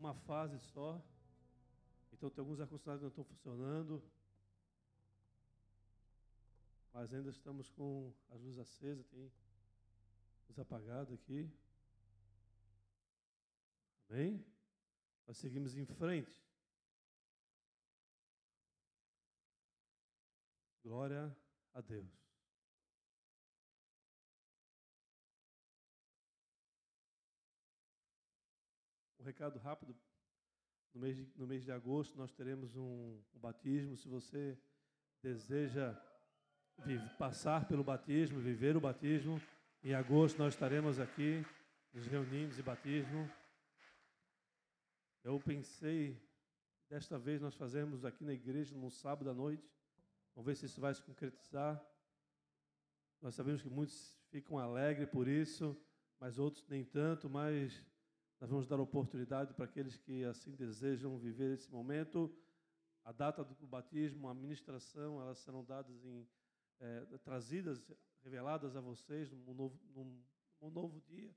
uma fase só. Então tem alguns ar-condicionados que não estão funcionando. Mas ainda estamos com as luzes acesas, tem luz apagada aqui. Amém? Nós seguimos em frente. Glória a Deus. Recado rápido. No mês de, no mês de agosto nós teremos um, um batismo. Se você deseja passar pelo batismo, viver o batismo, em agosto nós estaremos aqui nos reunindo e batismo. Eu pensei, desta vez nós fazemos aqui na igreja no sábado à noite. Vamos ver se isso vai se concretizar. Nós sabemos que muitos ficam alegres por isso, mas outros nem tanto, mas nós vamos dar oportunidade para aqueles que assim desejam viver esse momento. A data do batismo, a ministração, elas serão dadas em é, trazidas, reveladas a vocês num novo, num, num novo dia,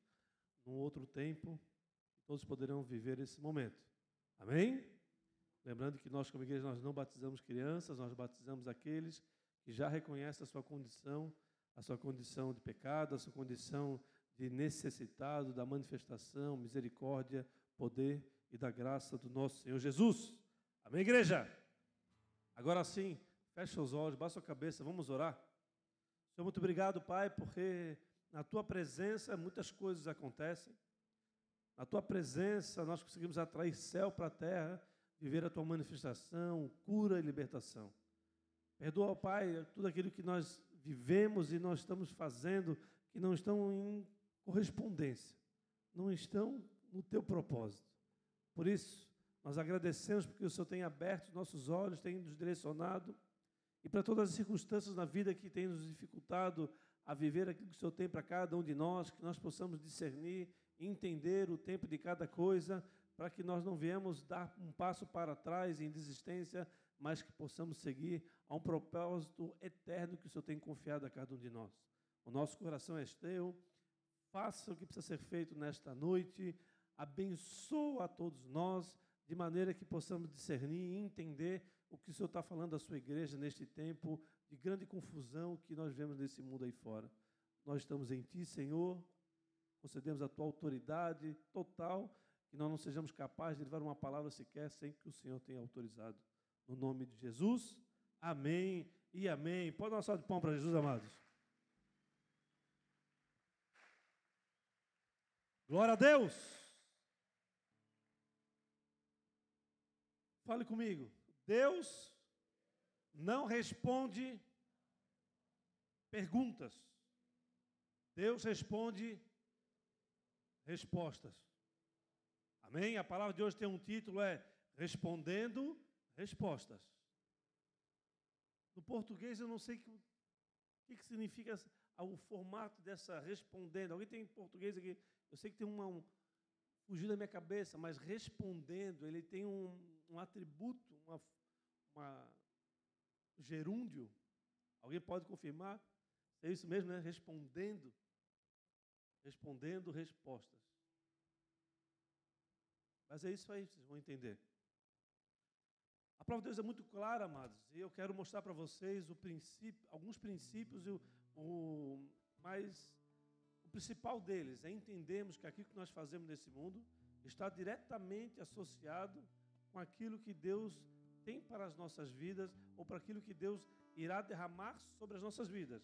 num outro tempo. Todos poderão viver esse momento. Amém? Lembrando que nós, como igreja, nós não batizamos crianças, nós batizamos aqueles que já reconhecem a sua condição, a sua condição de pecado, a sua condição de necessitado da manifestação, misericórdia, poder e da graça do nosso Senhor Jesus. Amém, igreja? Agora sim, feche os olhos, baixa a cabeça, vamos orar. Senhor, muito obrigado, Pai, porque na tua presença muitas coisas acontecem. Na tua presença nós conseguimos atrair céu para a terra, viver a tua manifestação, cura e libertação. Perdoa, Pai, tudo aquilo que nós vivemos e nós estamos fazendo que não estão em correspondência, não estão no teu propósito. Por isso, nós agradecemos porque o Senhor tem aberto os nossos olhos, tem nos direcionado e para todas as circunstâncias na vida que tem nos dificultado a viver aquilo que o Senhor tem para cada um de nós, que nós possamos discernir, entender o tempo de cada coisa, para que nós não viemos dar um passo para trás em desistência, mas que possamos seguir a um propósito eterno que o Senhor tem confiado a cada um de nós. O nosso coração é teu, faça o que precisa ser feito nesta noite, abençoa a todos nós, de maneira que possamos discernir e entender o que o Senhor está falando à sua igreja neste tempo de grande confusão que nós vemos nesse mundo aí fora. Nós estamos em Ti, Senhor, concedemos a Tua autoridade total, que nós não sejamos capazes de levar uma palavra sequer sem que o Senhor tenha autorizado. No nome de Jesus, amém e amém. Pode dar uma salva de pão para Jesus, amados. Glória a Deus. Fale comigo. Deus não responde perguntas. Deus responde respostas. Amém? A palavra de hoje tem um título é Respondendo Respostas. No português eu não sei o que, que, significa o formato dessa respondendo. Alguém tem em português aqui? Eu sei que tem uma, um, fugiu da minha cabeça, mas respondendo, ele tem um, um atributo, uma, uma gerúndio. Alguém pode confirmar? É isso mesmo, né? Respondendo. Respondendo respostas. Mas é isso aí, vocês vão entender. A palavra de Deus é muito clara, amados, e eu quero mostrar para vocês princípio, alguns princípios, e o, o, mas o principal deles é entendermos que aquilo que nós fazemos nesse mundo está diretamente associado com aquilo que Deus tem para as nossas vidas ou para aquilo que Deus irá derramar sobre as nossas vidas.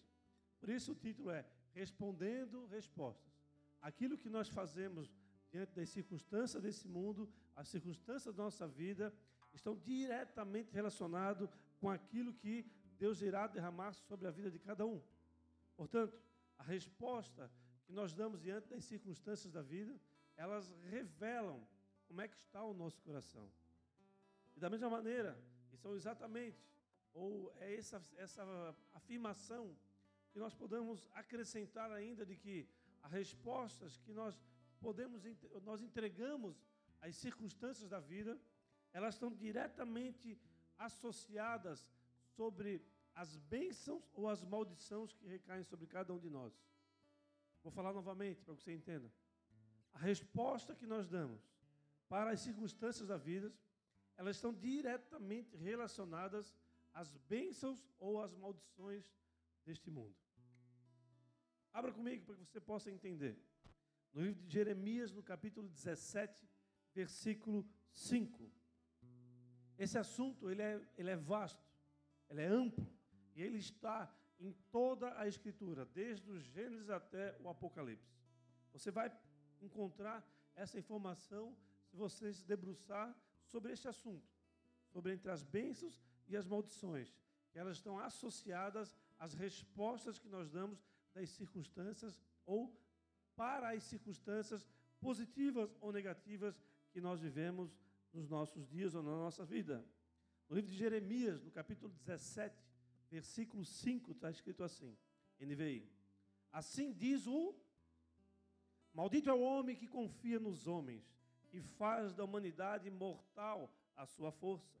Por isso o título é Respondendo Respostas. Aquilo que nós fazemos diante das circunstâncias desse mundo, as circunstâncias da nossa vida, estão diretamente relacionados com aquilo que Deus irá derramar sobre a vida de cada um. Portanto, a resposta que nós damos diante das circunstâncias da vida, elas revelam como é que está o nosso coração. E da mesma maneira, e são exatamente, ou é essa, essa afirmação que nós podemos acrescentar ainda de que as respostas que nós podemos, nós entregamos às circunstâncias da vida, elas estão diretamente associadas sobre as bênçãos ou as maldições que recaem sobre cada um de nós. Vou falar novamente para que você entenda. A resposta que nós damos para as circunstâncias da vida, elas estão diretamente relacionadas às bênçãos ou às maldições deste mundo. Abra comigo para que você possa entender. No livro de Jeremias, no capítulo 17, versículo 5. Esse assunto ele é, ele é vasto, ele é amplo, e ele está em toda a Escritura, desde o Gênesis até o Apocalipse. Você vai encontrar essa informação se você se debruçar sobre este assunto, sobre entre as bênçãos e as maldições, que elas estão associadas às respostas que nós damos das circunstâncias ou para as circunstâncias positivas ou negativas que nós vivemos nos nossos dias ou na nossa vida. No livro de Jeremias, no capítulo 17, versículo 5, está escrito assim: NVI. Assim diz o Maldito é o homem que confia nos homens e faz da humanidade mortal a sua força,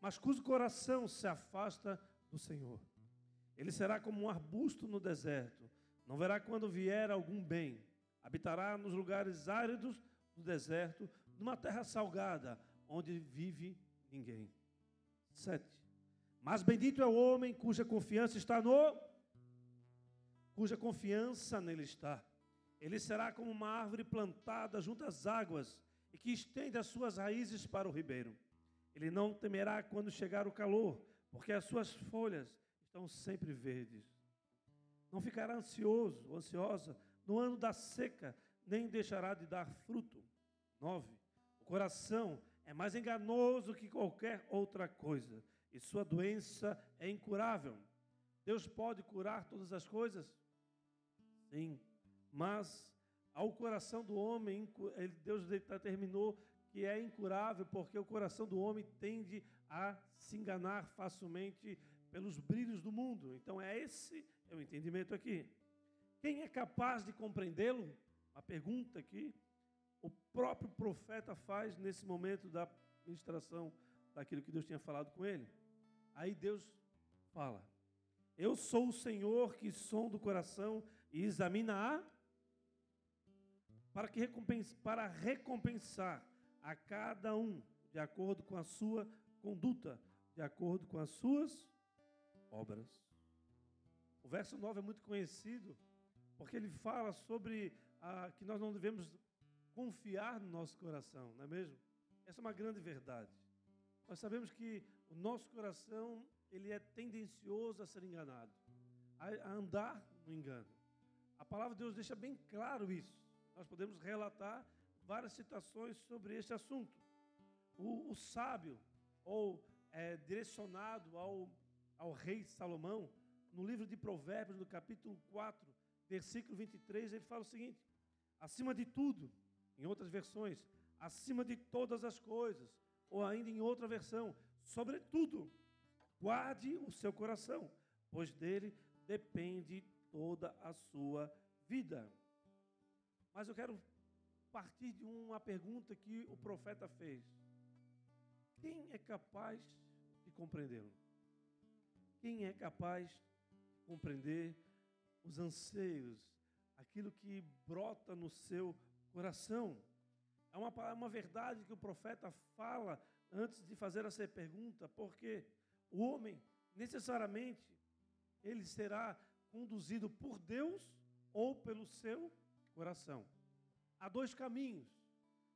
mas cujo coração se afasta do Senhor. Ele será como um arbusto no deserto, não verá quando vier algum bem. Habitará nos lugares áridos do deserto, numa terra salgada, onde vive ninguém. Sete. Mas bendito é o homem cuja confiança está no. cuja confiança nele está. Ele será como uma árvore plantada junto às águas e que estende as suas raízes para o ribeiro. Ele não temerá quando chegar o calor, porque as suas folhas estão sempre verdes. Não ficará ansioso ou ansiosa no ano da seca, nem deixará de dar fruto. 9. O coração é mais enganoso que qualquer outra coisa, e sua doença é incurável. Deus pode curar todas as coisas? Sim, mas ao coração do homem, Deus determinou que é incurável, porque o coração do homem tende a se enganar facilmente pelos brilhos do mundo. Então, é esse é o entendimento aqui. Quem é capaz de compreendê-lo? A pergunta que o próprio profeta faz nesse momento da ministração daquilo que Deus tinha falado com ele. Aí Deus fala: Eu sou o Senhor que som do coração e examina a para, que recompense, para recompensar a cada um de acordo com a sua conduta, de acordo com as suas obras. O verso 9 é muito conhecido, porque ele fala sobre ah, que nós não devemos confiar no nosso coração, não é mesmo? Essa é uma grande verdade. Nós sabemos que o nosso coração ele é tendencioso a ser enganado, a, andar no engano. A palavra de Deus deixa bem claro isso nós podemos relatar várias citações sobre este assunto. O, o sábio, ou é, direcionado ao, ao rei Salomão, no livro de Provérbios, no capítulo 4, versículo 23, ele fala o seguinte: acima de tudo, em outras versões, acima de todas as coisas, ou ainda em outra versão, sobretudo, guarde o seu coração, pois dele depende toda a sua vida. Mas eu quero partir de uma pergunta que o profeta fez: Quem é capaz de compreendê-lo? Quem é capaz de compreender os anseios, aquilo que brota no seu coração? É uma, uma verdade que o profeta fala antes de fazer essa pergunta, porque o homem, necessariamente, ele será conduzido por Deus ou pelo seu coração. Há dois caminhos.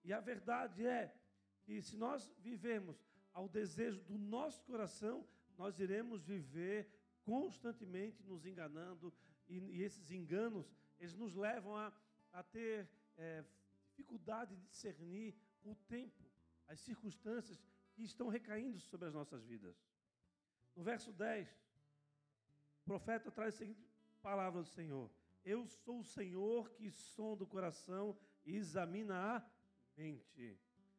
E a verdade é que se nós vivemos ao desejo do nosso coração, nós iremos viver constantemente nos enganando e, e esses enganos, eles nos levam a, a ter é, dificuldade de discernir o tempo, as circunstâncias que estão recaindo sobre as nossas vidas. No verso 10, o profeta traz a seguinte palavra do Senhor: eu sou o Senhor que sonda o coração e examina a mente.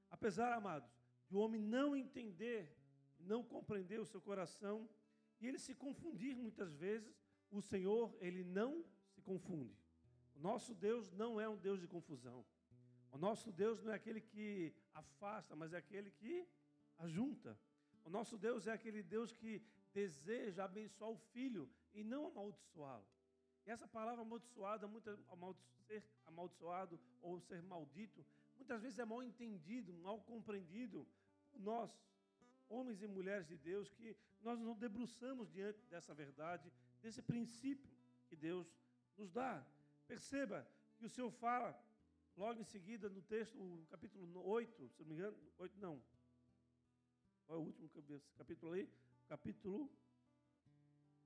Apesar, amados, de o homem não entender, não compreender o seu coração e ele se confundir muitas vezes, o Senhor, ele não se confunde. O nosso Deus não é um Deus de confusão. O nosso Deus não é aquele que afasta, mas é aquele que ajunta. O nosso Deus é aquele Deus que deseja abençoar o filho e não amaldiçoá-lo. E essa palavra amaldiçoada, muito ser amaldiçoado ou ser maldito, muitas vezes é mal entendido, mal compreendido por nós, homens e mulheres de Deus, que nós não debruçamos diante dessa verdade, desse princípio que Deus nos dá. Perceba que o Senhor fala logo em seguida no texto, o capítulo 8, se não me engano, 8 não. Qual é o último capítulo aí? Capítulo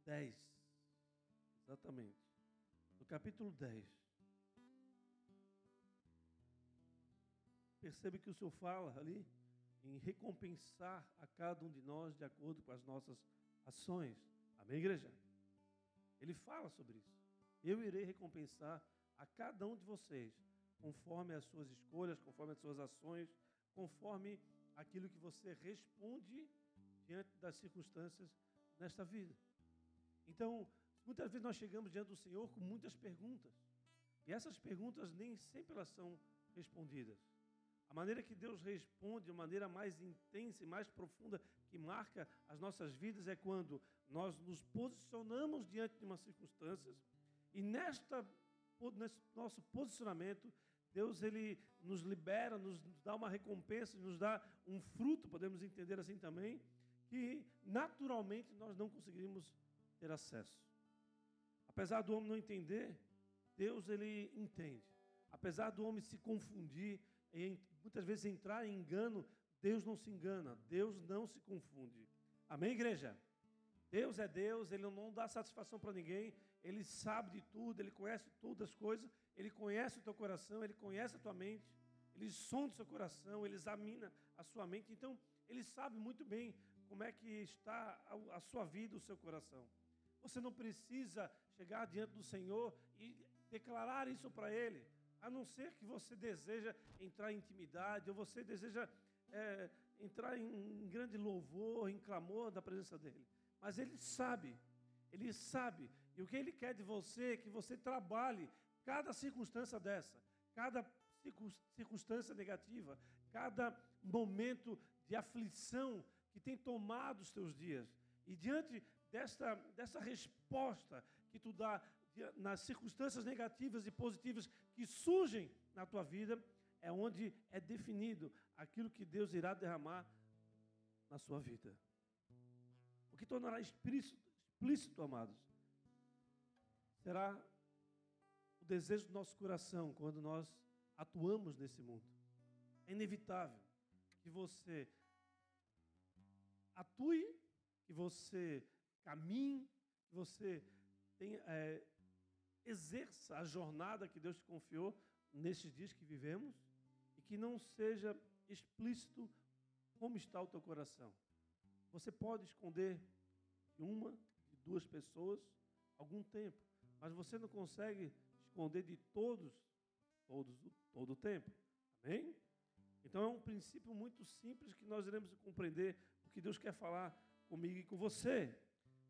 10. Exatamente. No capítulo 10. Percebe que o Senhor fala ali em recompensar a cada um de nós de acordo com as nossas ações. Amém, igreja? Ele fala sobre isso. Eu irei recompensar a cada um de vocês, conforme as suas escolhas, conforme as suas ações, conforme aquilo que você responde diante das circunstâncias nesta vida. Então, muitas vezes nós chegamos diante do Senhor com muitas perguntas. E essas perguntas nem sempre elas são respondidas. A maneira que Deus responde, de maneira mais intensa e mais profunda que marca as nossas vidas é quando nós nos posicionamos diante de uma circunstância e nesta nesse nosso posicionamento Deus ele nos libera, nos dá uma recompensa, nos dá um fruto, podemos entender assim também, que naturalmente nós não conseguiríamos ter acesso. Apesar do homem não entender, Deus ele entende. Apesar do homem se confundir e muitas vezes entrar em engano, Deus não se engana, Deus não se confunde. Amém, igreja? Deus é Deus, Ele não dá satisfação para ninguém, Ele sabe de tudo, Ele conhece todas as coisas, Ele conhece o teu coração, Ele conhece a tua mente, Ele sonda o seu coração, Ele examina a sua mente, então Ele sabe muito bem como é que está a sua vida, o seu coração. Você não precisa chegar diante do Senhor e declarar isso para Ele, a não ser que você deseja entrar em intimidade ou você deseja é, entrar em, em grande louvor, em clamor da presença dEle. Mas Ele sabe, Ele sabe, e o que Ele quer de você é que você trabalhe cada circunstância dessa, cada circunstância negativa, cada momento de aflição que tem tomado os teus dias. E diante desta, dessa resposta que tu dá nas circunstâncias negativas e positivas que surgem na tua vida, é onde é definido aquilo que Deus irá derramar na sua vida. O que tornará explícito, explícito, amados, será o desejo do nosso coração quando nós atuamos nesse mundo. É inevitável que você atue, que você caminhe, que você tenha, é, exerça a jornada que Deus te confiou nesses dias que vivemos e que não seja explícito como está o teu coração. Você pode esconder de uma, de duas pessoas algum tempo, mas você não consegue esconder de todos, todos, todo o tempo. Amém? Então é um princípio muito simples que nós iremos compreender o que Deus quer falar comigo e com você.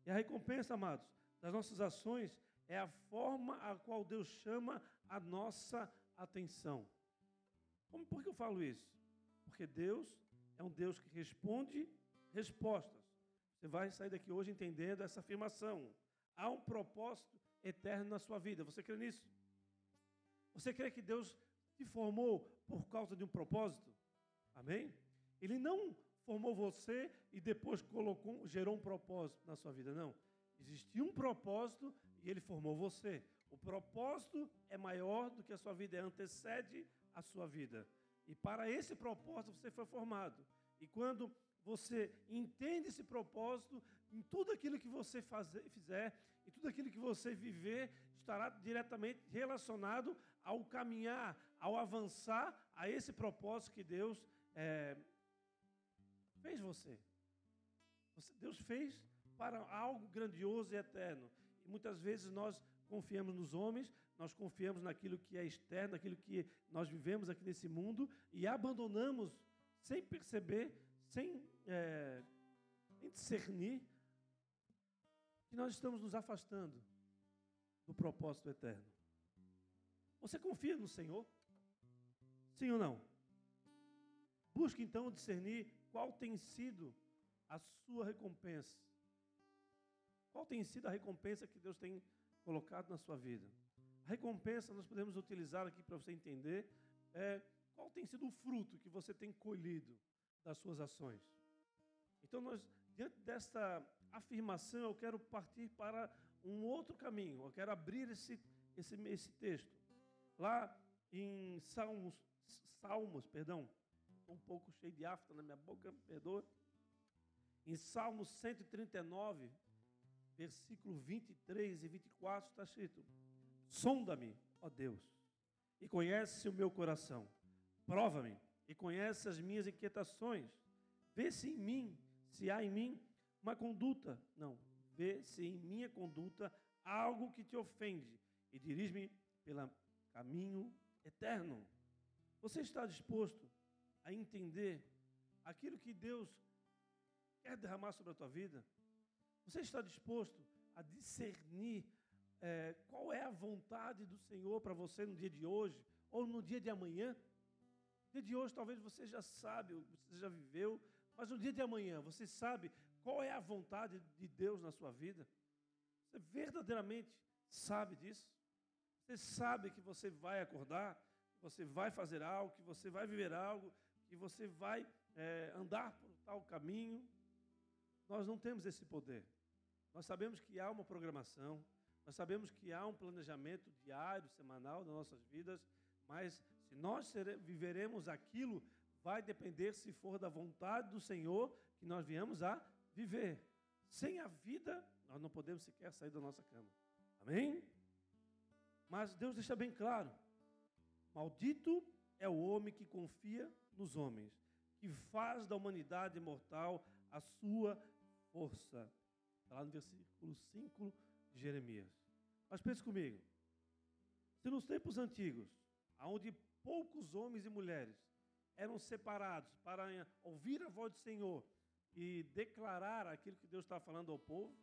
E a recompensa, amados, das nossas ações é a forma a qual Deus chama a nossa atenção. Como, por que eu falo isso? Porque Deus é um Deus que responde respostas. Você vai sair daqui hoje entendendo essa afirmação. Há um propósito eterno na sua vida. Você crê nisso? Você crê que Deus te formou por causa de um propósito? Amém? Ele não formou você e depois colocou, gerou um propósito na sua vida, não. Existia um propósito e ele formou você. O propósito é maior do que a sua vida, é antecede a sua vida. E para esse propósito você foi formado. E quando você entende esse propósito, em tudo aquilo que você fazer, fizer, em tudo aquilo que você viver, estará diretamente relacionado ao caminhar, ao avançar a esse propósito que Deus é, fez você. você. Deus fez para algo grandioso e eterno. E muitas vezes nós confiamos nos homens, nós confiamos naquilo que é externo, naquilo que nós vivemos aqui nesse mundo e abandonamos sem perceber, sem, é, sem discernir, que nós estamos nos afastando do propósito eterno. Você confia no Senhor? Sim ou não? Busque então discernir qual tem sido a sua recompensa. Qual tem sido a recompensa que Deus tem colocado na sua vida? A recompensa nós podemos utilizar aqui para você entender é qual tem sido o fruto que você tem colhido das suas ações? Então, nós, diante desta afirmação, eu quero partir para um outro caminho. Eu quero abrir esse, esse, esse texto. Lá em Salmos, Salmos, perdão, estou um pouco cheio de afta na minha boca, perdoa. Em Salmos 139, versículo 23 e 24, está escrito: Sonda-me, ó Deus, e conhece o meu coração. Prova-me e conhece as minhas inquietações. Vê se em mim, se há em mim uma conduta. Não, vê se em minha conduta algo que te ofende e dirige-me pelo caminho eterno. Você está disposto a entender aquilo que Deus quer derramar sobre a tua vida? Você está disposto a discernir é, qual é a vontade do Senhor para você no dia de hoje ou no dia de amanhã? No dia de hoje talvez você já sabe, você já viveu, mas no dia de amanhã você sabe qual é a vontade de Deus na sua vida? Você verdadeiramente sabe disso? Você sabe que você vai acordar, que você vai fazer algo, que você vai viver algo, que você vai é, andar por tal caminho? Nós não temos esse poder. Nós sabemos que há uma programação, nós sabemos que há um planejamento diário, semanal das nossas vidas, mas se nós viveremos aquilo, vai depender se for da vontade do Senhor que nós viemos a viver. Sem a vida, nós não podemos sequer sair da nossa cama. Amém? Mas Deus deixa bem claro: maldito é o homem que confia nos homens, que faz da humanidade mortal a sua força. Está lá no versículo 5 de Jeremias. Mas pense comigo: se nos tempos antigos, onde poucos homens e mulheres eram separados para ouvir a voz do Senhor e declarar aquilo que Deus está falando ao povo,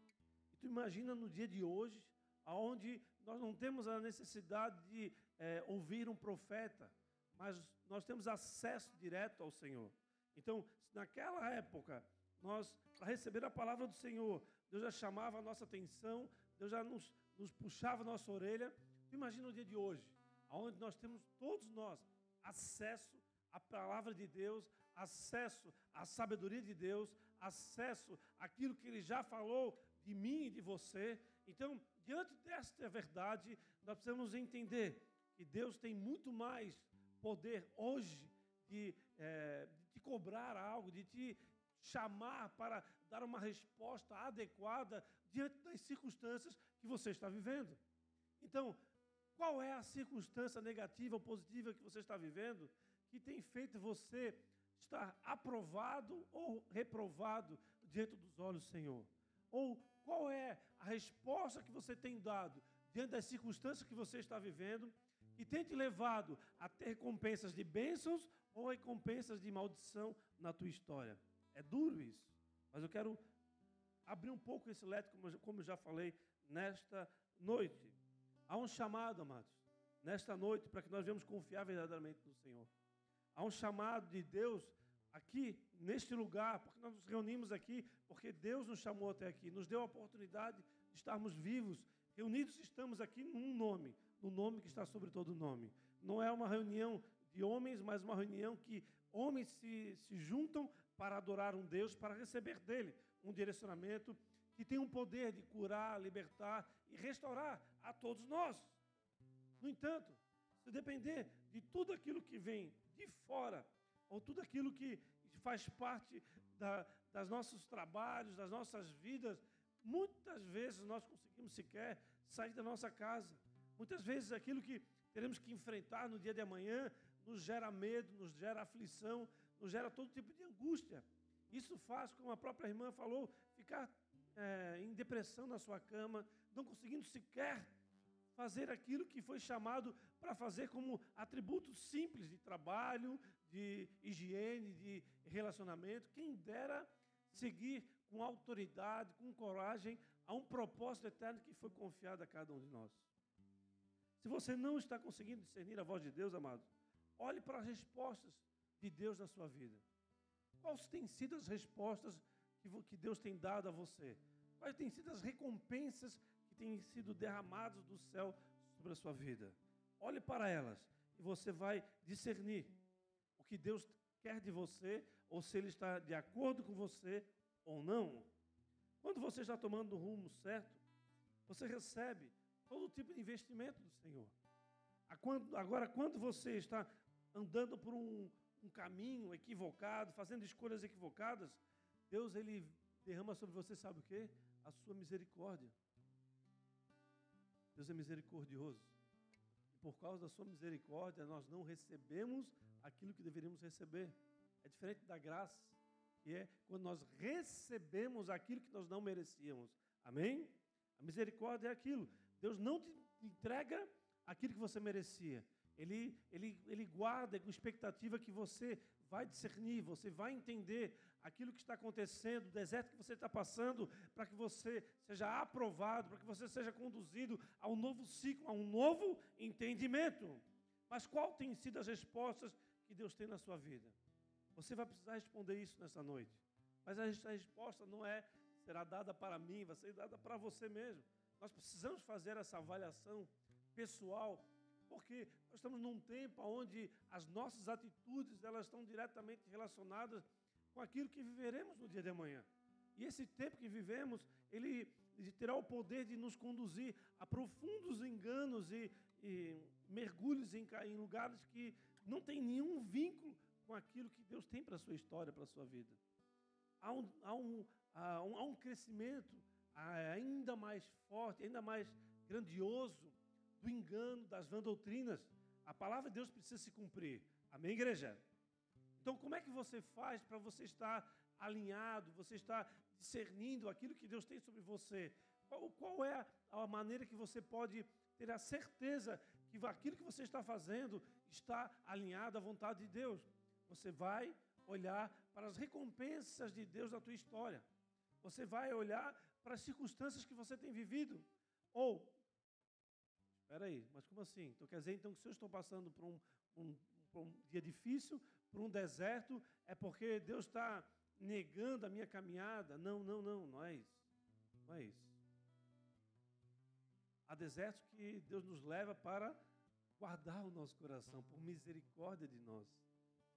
e tu imagina no dia de hoje, onde nós não temos a necessidade de é, ouvir um profeta, mas nós temos acesso direto ao Senhor. Então, naquela época, nós, para receber a palavra do Senhor, Deus já chamava a nossa atenção, Deus já nos, nos puxava a nossa orelha. Imagina o dia de hoje, onde nós temos, todos nós, acesso à palavra de Deus, acesso à sabedoria de Deus, acesso àquilo que Ele já falou de mim e de você. Então, diante desta verdade, nós precisamos entender que Deus tem muito mais poder hoje de, é, de te cobrar algo, de te chamar para dar uma resposta adequada diante das circunstâncias que você está vivendo. Então, qual é a circunstância negativa ou positiva que você está vivendo que tem feito você estar aprovado ou reprovado diante dos olhos do Senhor? Ou qual é a resposta que você tem dado diante das circunstâncias que você está vivendo e tem te levado a ter recompensas de bênçãos ou recompensas de maldição na tua história? É duro isso, mas eu quero abrir um pouco esse leque, como, como já falei, nesta noite. Há um chamado, amados, nesta noite, para que nós venhamos confiar verdadeiramente no Senhor. Há um chamado de Deus aqui, neste lugar, porque nós nos reunimos aqui, porque Deus nos chamou até aqui, nos deu a oportunidade de estarmos vivos, reunidos estamos aqui num nome, no nome que está sobre todo nome. Não é uma reunião de homens, mas uma reunião que homens se, se juntam para adorar um Deus, para receber dele um direcionamento que tem um poder de curar, libertar e restaurar a todos nós. No entanto, se depender de tudo aquilo que vem de fora, ou tudo aquilo que faz parte da, das nossos trabalhos, das nossas vidas, muitas vezes nós conseguimos sequer sair da nossa casa. Muitas vezes aquilo que teremos que enfrentar no dia de amanhã nos gera medo, nos gera aflição, nos gera todo tipo de angústia. Isso faz, como a própria irmã falou, ficar é, em depressão na sua cama, não conseguindo sequer fazer aquilo que foi chamado para fazer como atributos simples de trabalho, de higiene, de relacionamento. Quem dera seguir com autoridade, com coragem, a um propósito eterno que foi confiado a cada um de nós. Se você não está conseguindo discernir a voz de Deus, amado, olhe para as respostas de Deus na sua vida. Quais têm sido as respostas que Deus tem dado a você? Quais têm sido as recompensas têm sido derramados do céu sobre a sua vida. Olhe para elas e você vai discernir que Deus quer de você, ou se Ele está de acordo com você ou não. Quando você está tomando o rumo certo, você recebe todo tipo de investimento do Senhor. Agora, quando você está andando por um, um caminho equivocado, fazendo escolhas equivocadas, Deus ele derrama sobre você, sabe o que? A sua misericórdia. Deus é misericordioso. E por causa da sua misericórdia, nós não recebemos aquilo que deveríamos receber. É diferente da graça, que é quando nós recebemos aquilo que nós não merecíamos. Amém? A misericórdia é aquilo. Deus não te entrega aquilo que você merecia. Ele, ele, ele guarda com expectativa que você vai discernir, você vai entender aquilo que está acontecendo, o deserto que você está passando, para que você seja aprovado, para que você seja conduzido a um novo ciclo, a um novo entendimento. Mas qual tem sido as respostas que Deus tem na sua vida? Você vai precisar responder isso nessa noite. Mas a resposta não é será dada para mim, vai ser dada para você mesmo. Nós precisamos fazer essa avaliação pessoal, porque nós estamos num tempo onde as nossas atitudes elas estão diretamente relacionadas com aquilo que viveremos no dia de amanhã. E esse tempo que vivemos, ele, terá o poder de nos conduzir a profundos enganos e, e mergulhos em, em lugares que não tem nenhum vínculo com aquilo que Deus tem para a sua história, para a sua vida. Há um, há um, há um, há um crescimento ainda mais forte, ainda mais grandioso do engano, das vã doutrinas. A palavra de Deus precisa se cumprir. Amém, igreja? Então, como é que você faz para você estar alinhado, você estar discernindo aquilo que Deus tem sobre você? Qual, qual é a, maneira que você pode ter a certeza que aquilo que você está fazendo está alinhado à vontade de Deus? Você vai olhar para as recompensas de Deus na tua história. Você vai olhar para as circunstâncias que você tem vivido. Ou, espera aí, mas como assim? Então quer dizer então que se eu estou passando por um, um, por um dia difícil, por um deserto, é porque Deus está negando a minha caminhada? Não, não, não, não é isso. Não é isso. Há desertos que Deus nos leva para guardar o nosso coração, por misericórdia de nós.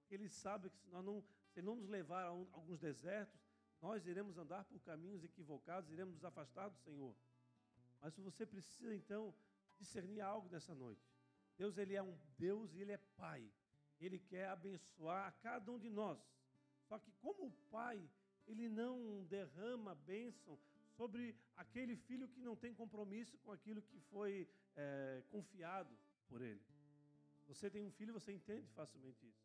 Ele sabe que se, nós não, se não nos levar a um, alguns desertos, nós iremos andar por caminhos equivocados, iremos nos afastar do Senhor. Mas você precisa então discernir algo nessa noite. Deus ele é um Deus e ele é Pai. Ele quer abençoar a cada um de nós. Só que como o Pai, ele não derrama bênção sobre aquele filho que não tem compromisso com aquilo que foi é, confiado por ele. Você tem um filho, você entende facilmente isso.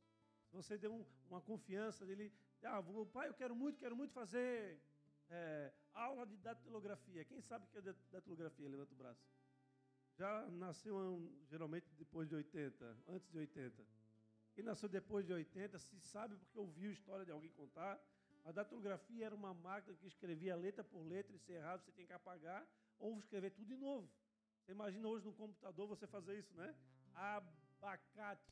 Se você deu um, uma confiança dele, ah, vou, pai, eu quero muito, quero muito fazer é, aula de datilografia. Quem sabe que é datilografia? Levanta o braço. Já nasceu geralmente depois de 80, antes de 80. Quem nasceu depois de 80 se sabe porque ouviu história de alguém contar. A datilografia era uma máquina que escrevia letra por letra e se errado você tem que apagar ou escrever tudo de novo. Você imagina hoje no computador você fazer isso, né? Abacate,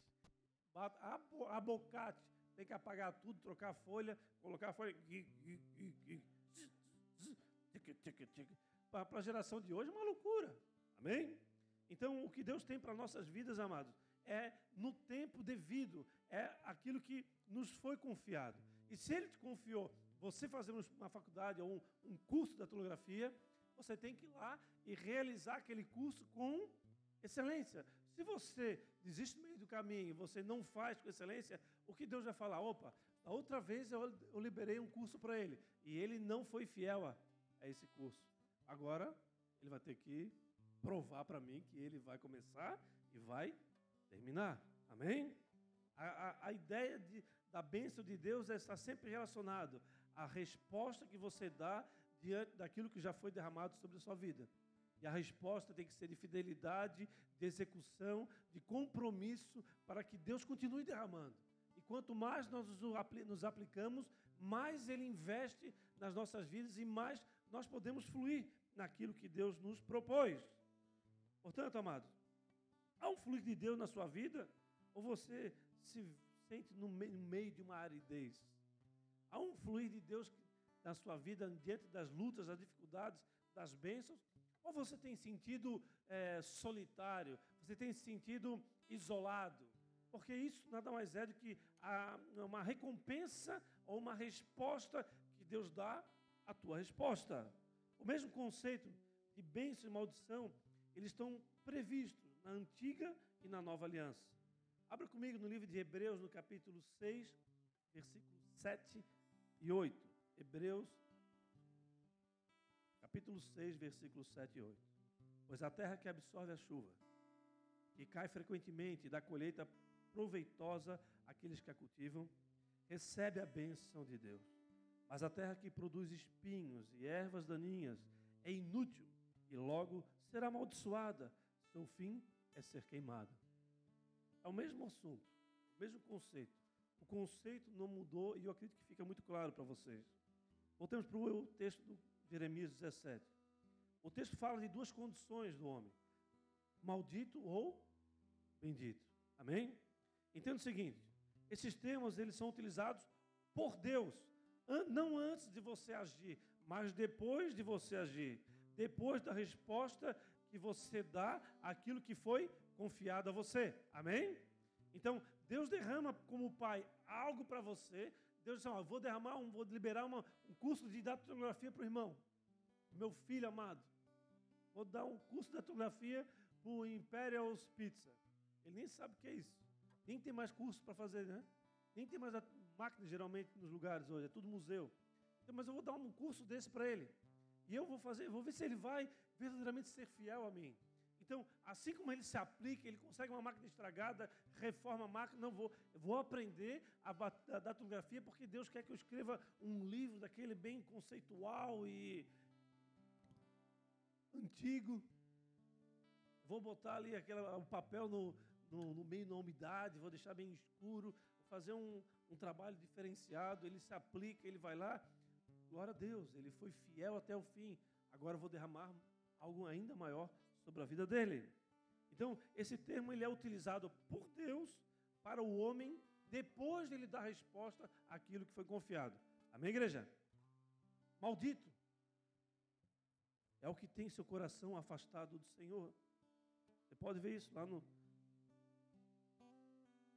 abocate, tem que apagar tudo, trocar a folha, colocar a folha. Para a geração de hoje é uma loucura. Amém? Então, o que Deus tem para nossas vidas, amados, é no tempo devido, é aquilo que nos foi confiado. E se Ele te confiou você fazer uma faculdade ou um, curso de datilografia, você tem que ir lá e realizar aquele curso com excelência. Se você desiste no meio do caminho você não faz com excelência, o que Deus vai falar? Opa, a outra vez eu, eu liberei um curso para ele e ele não foi fiel a, a esse curso. Agora, ele vai ter que provar para mim que ele vai começar e vai terminar. Amém? A, a, a ideia de, da bênção de Deus é está sempre relacionado à resposta que você dá diante daquilo que já foi derramado sobre a sua vida. E a resposta tem que ser de fidelidade, de execução, de compromisso, para que Deus continue derramando. E quanto mais nós nos aplicamos, mais Ele investe nas nossas vidas e mais nós podemos fluir naquilo que Deus nos propôs. Portanto, amados, há um fluir de Deus na sua vida ou você se sente no meio de uma aridez? Há um fluir de Deus na sua vida diante das lutas, das dificuldades, das bênçãos? Ou você tem sentido é, solitário? Você tem se sentido isolado? porque isso nada mais é do que uma recompensa ou uma resposta que Deus dá à tua resposta. O mesmo conceito de bênção e maldição, eles estão previstos na antiga e na nova aliança. Abra comigo no livro de Hebreus, no capítulo 6, versículos 7 e 8. Hebreus, capítulo 6, versículos 7 e 8. Pois a terra que absorve a chuva, que cai frequentemente e dá colheita proveitosa àqueles que a cultivam, recebe a bênção de Deus. Mas a terra que produz espinhos e ervas daninhas é inútil e logo será amaldiçoada. Seu fim é ser queimada. É o mesmo assunto, o mesmo conceito. O conceito não mudou e eu acredito que fica muito claro para vocês. Voltemos para o texto do Jeremias 17. O texto fala de duas condições do homem: maldito ou bendito. Amém? Entenda o seguinte: esses termos eles são utilizados por Deus, não antes de você agir, mas depois de você agir, depois da resposta que você dá àquilo que foi confiado a você. Amém? Então, Deus derrama como pai algo para você. Deus diz: assim, vou derramar, um, vou liberar uma, um curso de datilografia para o irmão, meu filho amado. Vou dar um curso de datilografia para o Imperial Pizza. Ele nem sabe o que é isso. Nem tem mais curso para fazer, né? Nem tem mais máquina geralmente nos lugares hoje, é tudo museu. Mas eu vou dar um curso desse para ele. E eu vou fazer, vou ver se ele vai verdadeiramente ser fiel a mim. Então, assim como ele se aplica, ele consegue uma máquina estragada, reforma a máquina, não vou, vou aprender a, a porque Deus quer que eu escreva um livro daquele bem conceitual e antigo. Vou botar ali aquela, o papel no, no, no meio na umidade, vou deixar bem escuro, vou fazer um, um trabalho diferenciado. Ele se aplica, ele vai lá. Glória a Deus, ele foi fiel até o fim. Agora eu vou derramar algo ainda maior sobre a vida dele. Então, esse termo ele é utilizado por Deus para o homem depois de ele dar resposta àquilo que foi confiado. Amém, igreja? Maldito é o que tem seu coração afastado do Senhor. Você pode ver isso lá no.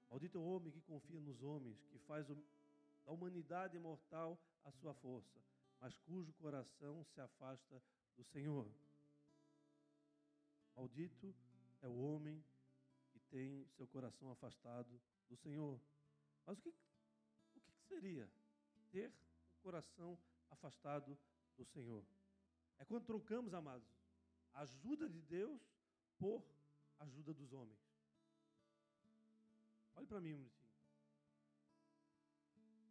Maldito é o homem que confia nos homens, que faz da humanidade mortal a sua força, mas cujo coração se afasta do Senhor. Maldito é o homem que tem seu coração afastado do Senhor. Mas o que, o que seria ter o coração afastado do Senhor? É quando trocamos, amados, a ajuda de Deus por ajuda dos homens. Olhe para mim um minutinho.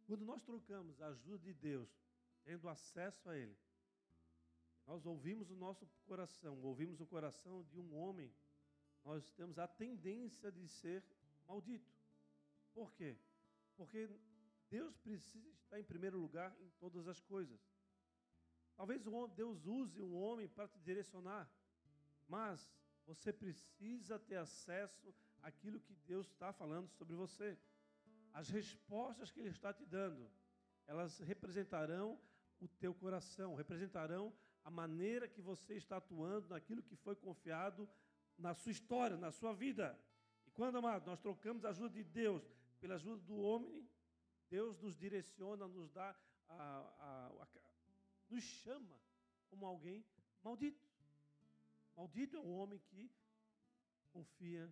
Quando nós trocamos a ajuda de Deus, tendo acesso a Ele, nós ouvimos o nosso coração, ouvimos o coração de um homem, nós temos a tendência de ser maldito. Por quê? Porque Deus precisa estar em primeiro lugar em todas as coisas. Talvez Deus use um homem para te direcionar, mas você precisa ter acesso àquilo que Deus está falando sobre você. As respostas que Ele está te dando, elas representarão o teu coração, representarão a maneira que você está atuando naquilo que foi confiado na sua história, na sua vida. E quando, amado, nós trocamos a ajuda de Deus pela ajuda do homem, Deus nos direciona, nos dá, a, a, a, nos chama como alguém maldito. Maldito é o homem que confia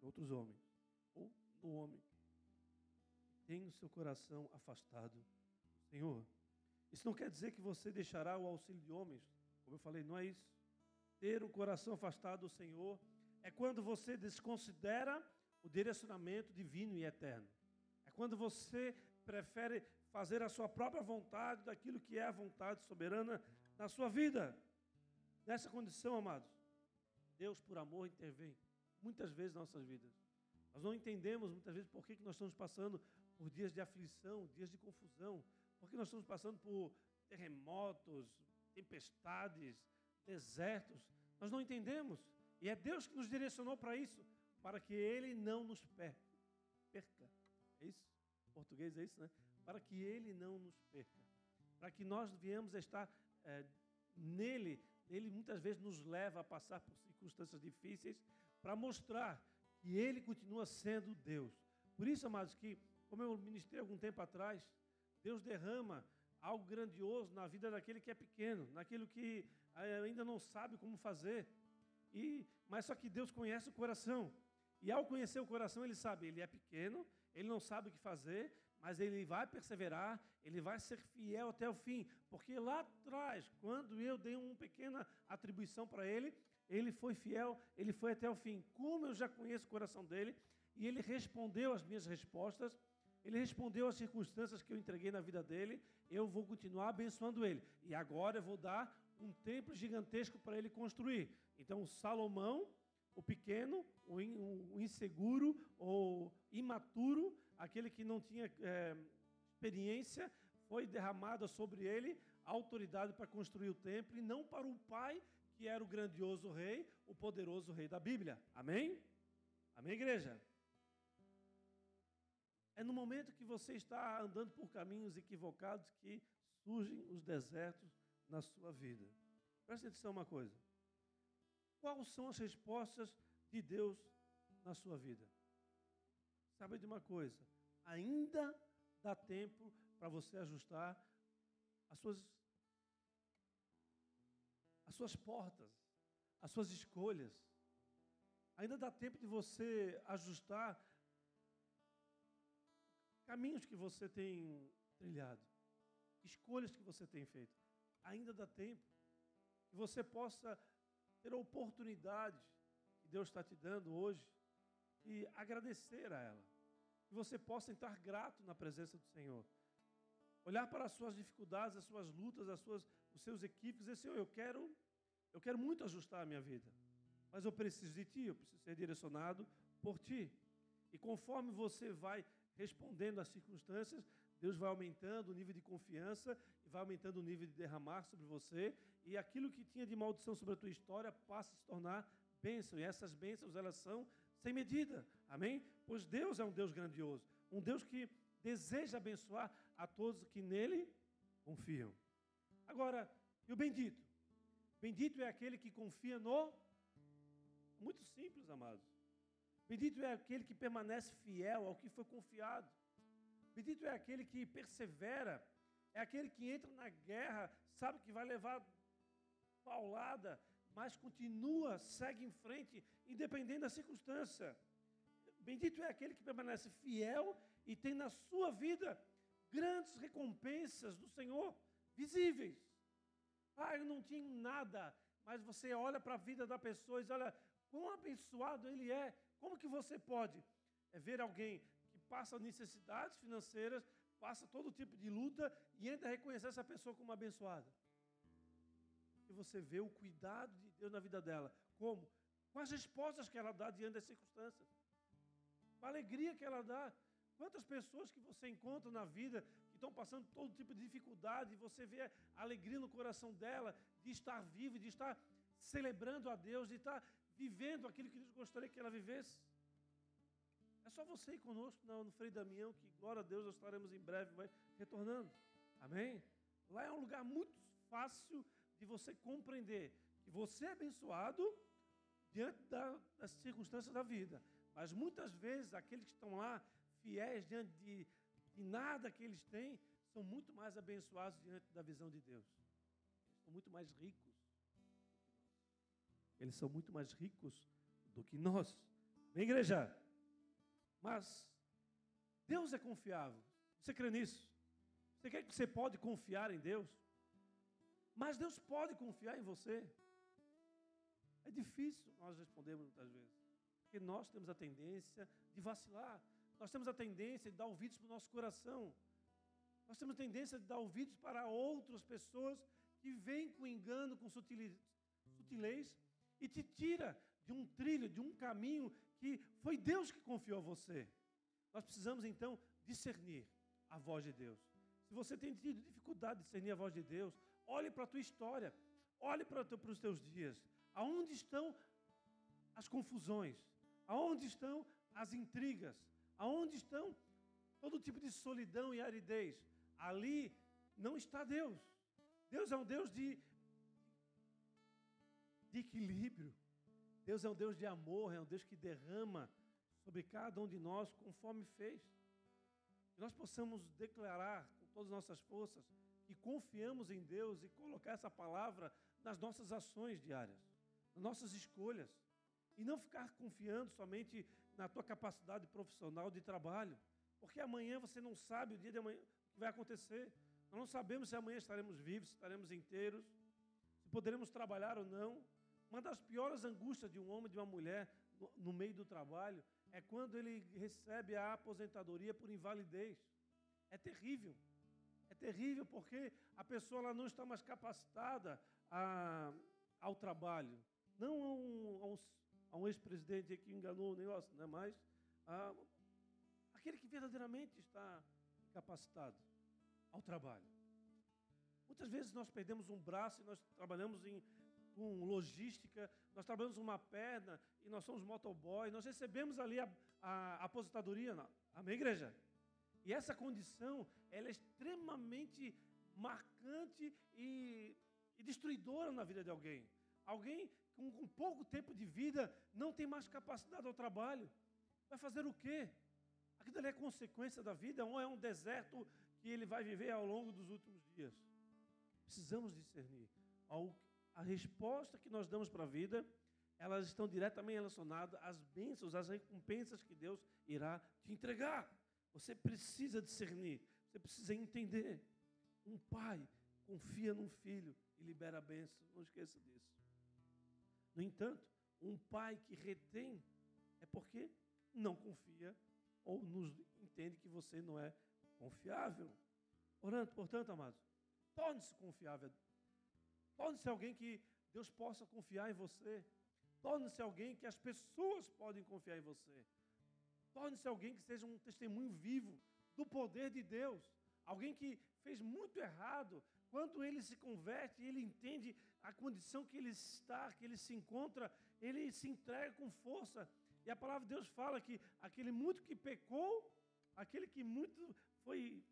em outros homens, ou no homem tem o seu coração afastado do Senhor. Isso não quer dizer que você deixará o auxílio de homens. Como eu falei, não é isso. Ter o coração afastado do Senhor é quando você desconsidera o direcionamento divino e eterno. É quando você prefere fazer a sua própria vontade daquilo que é a vontade soberana na sua vida. Nessa condição, amados, Deus, por amor, intervém muitas vezes nas nossas vidas. Nós não entendemos muitas vezes por que nós estamos passando por dias de aflição, dias de confusão, porque nós estamos passando por terremotos, tempestades, desertos. Nós não entendemos. E é Deus que nos direcionou para isso, para que Ele não nos perca. É isso? Em português é isso, né? Para que Ele não nos perca. Para que nós viemos a estar é, nele. Ele muitas vezes nos leva a passar por circunstâncias difíceis para mostrar que Ele continua sendo Deus. Por isso, amados, que, como eu ministrei algum tempo atrás, Deus derrama algo grandioso na vida daquele que é pequeno, naquele que eh, ainda não sabe como fazer. E, mas só que Deus conhece o coração. E ao conhecer o coração, ele sabe, ele é pequeno, ele não sabe o que fazer, mas ele vai perseverar, ele vai ser fiel até o fim. Porque lá atrás, quando eu dei uma pequena atribuição para ele, ele foi fiel, ele foi até o fim. Como eu já conheço o coração dele, e ele respondeu às minhas respostas, ele respondeu às circunstâncias que eu entreguei na vida dele, eu vou continuar abençoando ele. E agora eu vou dar um templo gigantesco para ele construir. Então, Salomão, o pequeno, o inseguro ou imaturo, aquele que não tinha é, experiência, foi derramada sobre ele a autoridade para construir o templo e não para o pai, que era o grandioso rei, o poderoso rei da Bíblia. Amém? Amém, igreja? É no momento que você está andando por caminhos equivocados que surgem os desertos na sua vida. Preste atenção uma coisa. Quais são as respostas de Deus na sua vida? Sabe de uma coisa? Ainda dá tempo para você ajustar as suas as suas portas, as suas escolhas. Ainda dá tempo de você ajustar caminhos que você tem trilhado, escolhas que você tem feito. Ainda dá tempo que você possa ter a oportunidade que Deus está te dando hoje e agradecer a ela. Que você possa estar grato na presença do Senhor. Olhar para as suas dificuldades, as suas lutas, as suas, os seus equipes e dizer, Senhor, eu quero, eu quero muito ajustar a minha vida. Mas eu preciso de Ti, eu preciso ser direcionado por Ti. E conforme você vai respondendo às circunstâncias, Deus vai aumentando o nível de confiança e vai aumentando o nível de derramar sobre você. E aquilo que tinha de maldição sobre a tua história passa a se tornar bênção. E essas bênçãos, elas são sem medida. Amém? Pois Deus é um Deus grandioso. Um Deus que deseja abençoar a todos que nele confiam. Agora, e o bendito? Bendito é aquele que confia no. Muito simples, amados. Bendito é aquele que permanece fiel ao que foi confiado. Bendito é aquele que persevera. É aquele que entra na guerra, sabe que vai levar paulada, mas continua, segue em frente, independente da circunstância. Bendito é aquele que permanece fiel e tem na sua vida grandes recompensas do Senhor, visíveis. Ah, eu não tinha nada, mas você olha para a vida da pessoa e diz: olha, quão abençoado ele é. Como que você pode é ver alguém que passa necessidades financeiras, passa todo tipo de luta e ainda reconhecer essa pessoa como abençoada? E você vê o cuidado de Deus na vida dela. Como? Com as respostas que ela dá diante das circunstâncias. Com a alegria que ela dá. Quantas pessoas que você encontra na vida que estão passando todo tipo de dificuldade e você vê a alegria no coração dela de estar viva, de estar celebrando a Deus, de estar vivendo aquilo que Deus gostaria que ela vivesse. É só você ir conosco no, Frei Damião, que glória a Deus nós estaremos em breve vai, retornando. Amém? Lá é um lugar muito fácil de você compreender que você é abençoado diante da, das circunstâncias da vida. Mas muitas vezes aqueles que estão lá, fiéis diante de, de nada que eles têm, são muito mais abençoados diante da visão de Deus. São muito mais ricos eles são muito mais ricos do que nós. Bem, igreja? Mas Deus é confiável. Você crê nisso? Você quer que você pode confiar em Deus? Mas Deus pode confiar em você. É difícil nós respondermos muitas vezes. Porque nós temos a tendência de vacilar. Nós temos a tendência de dar ouvidos para o nosso coração. Nós temos a tendência de dar ouvidos para outras pessoas que vêm com engano, com sutilez e te tira de um trilho, de um caminho que foi Deus que confiou a você. Nós precisamos então discernir a voz de Deus. Se você tem tido dificuldade de discernir a voz de Deus, olhe para a tua história, olhe para, para os teus dias. Aonde estão as confusões? Aonde estão as intrigas? Aonde estão todo tipo de solidão e aridez? Ali não está Deus. Deus é um Deus de de equilíbrio. Deus é um Deus de amor, é um Deus que derrama sobre cada um de nós conforme fez. Que nós possamos declarar com todas as nossas forças que confiamos em Deus e colocar essa palavra nas nossas ações diárias, nas nossas escolhas. E não ficar confiando somente na tua capacidade profissional de trabalho, porque amanhã você não sabe o dia de amanhã o que vai acontecer. Nós não sabemos se amanhã estaremos vivos, se estaremos inteiros, se poderemos trabalhar ou não. Uma das piores angústias de um homem de uma mulher no, no meio do trabalho é quando ele recebe a aposentadoria por invalidez. É terrível. É terrível porque a pessoa ela não está mais capacitada a, ao trabalho. Não a um, a um, a um ex-presidente que enganou o negócio, não é mais. A, aquele que verdadeiramente está capacitado ao trabalho. Muitas vezes nós perdemos um braço e nós trabalhamos em, com logística, nós trabalhamos uma perna e nós somos motoboy, nós recebemos ali a, a, aposentadoria. Não. Amém, igreja? E essa condição, ela é extremamente marcante e, e destruidora na vida de alguém. Alguém com, com pouco tempo de vida não tem mais capacidade ao trabalho. Vai fazer o quê? Aquilo ali é consequência da vida ou é um deserto que ele vai viver ao longo dos últimos dias? Precisamos discernir. A resposta que nós damos para a vida, elas estão diretamente relacionadas às bênçãos, às recompensas que Deus irá te entregar. Você precisa discernir, você precisa entender. Um pai confia num filho e libera a bênção. Não esqueça disso. No entanto, um pai que retém é porque não confia ou nos entende que você não é confiável. Portanto, portanto amados, torne-se confiável. Torne-se alguém que Deus possa confiar em você. Torne-se alguém que as pessoas podem confiar em você. Torne-se alguém que seja um testemunho vivo do poder de Deus. Alguém que fez muito errado. Quando ele se converte, ele entende a condição que ele está, que ele se encontra, ele se entrega com força e a palavra de Deus fala que aquele muito que pecou, aquele que muito foi,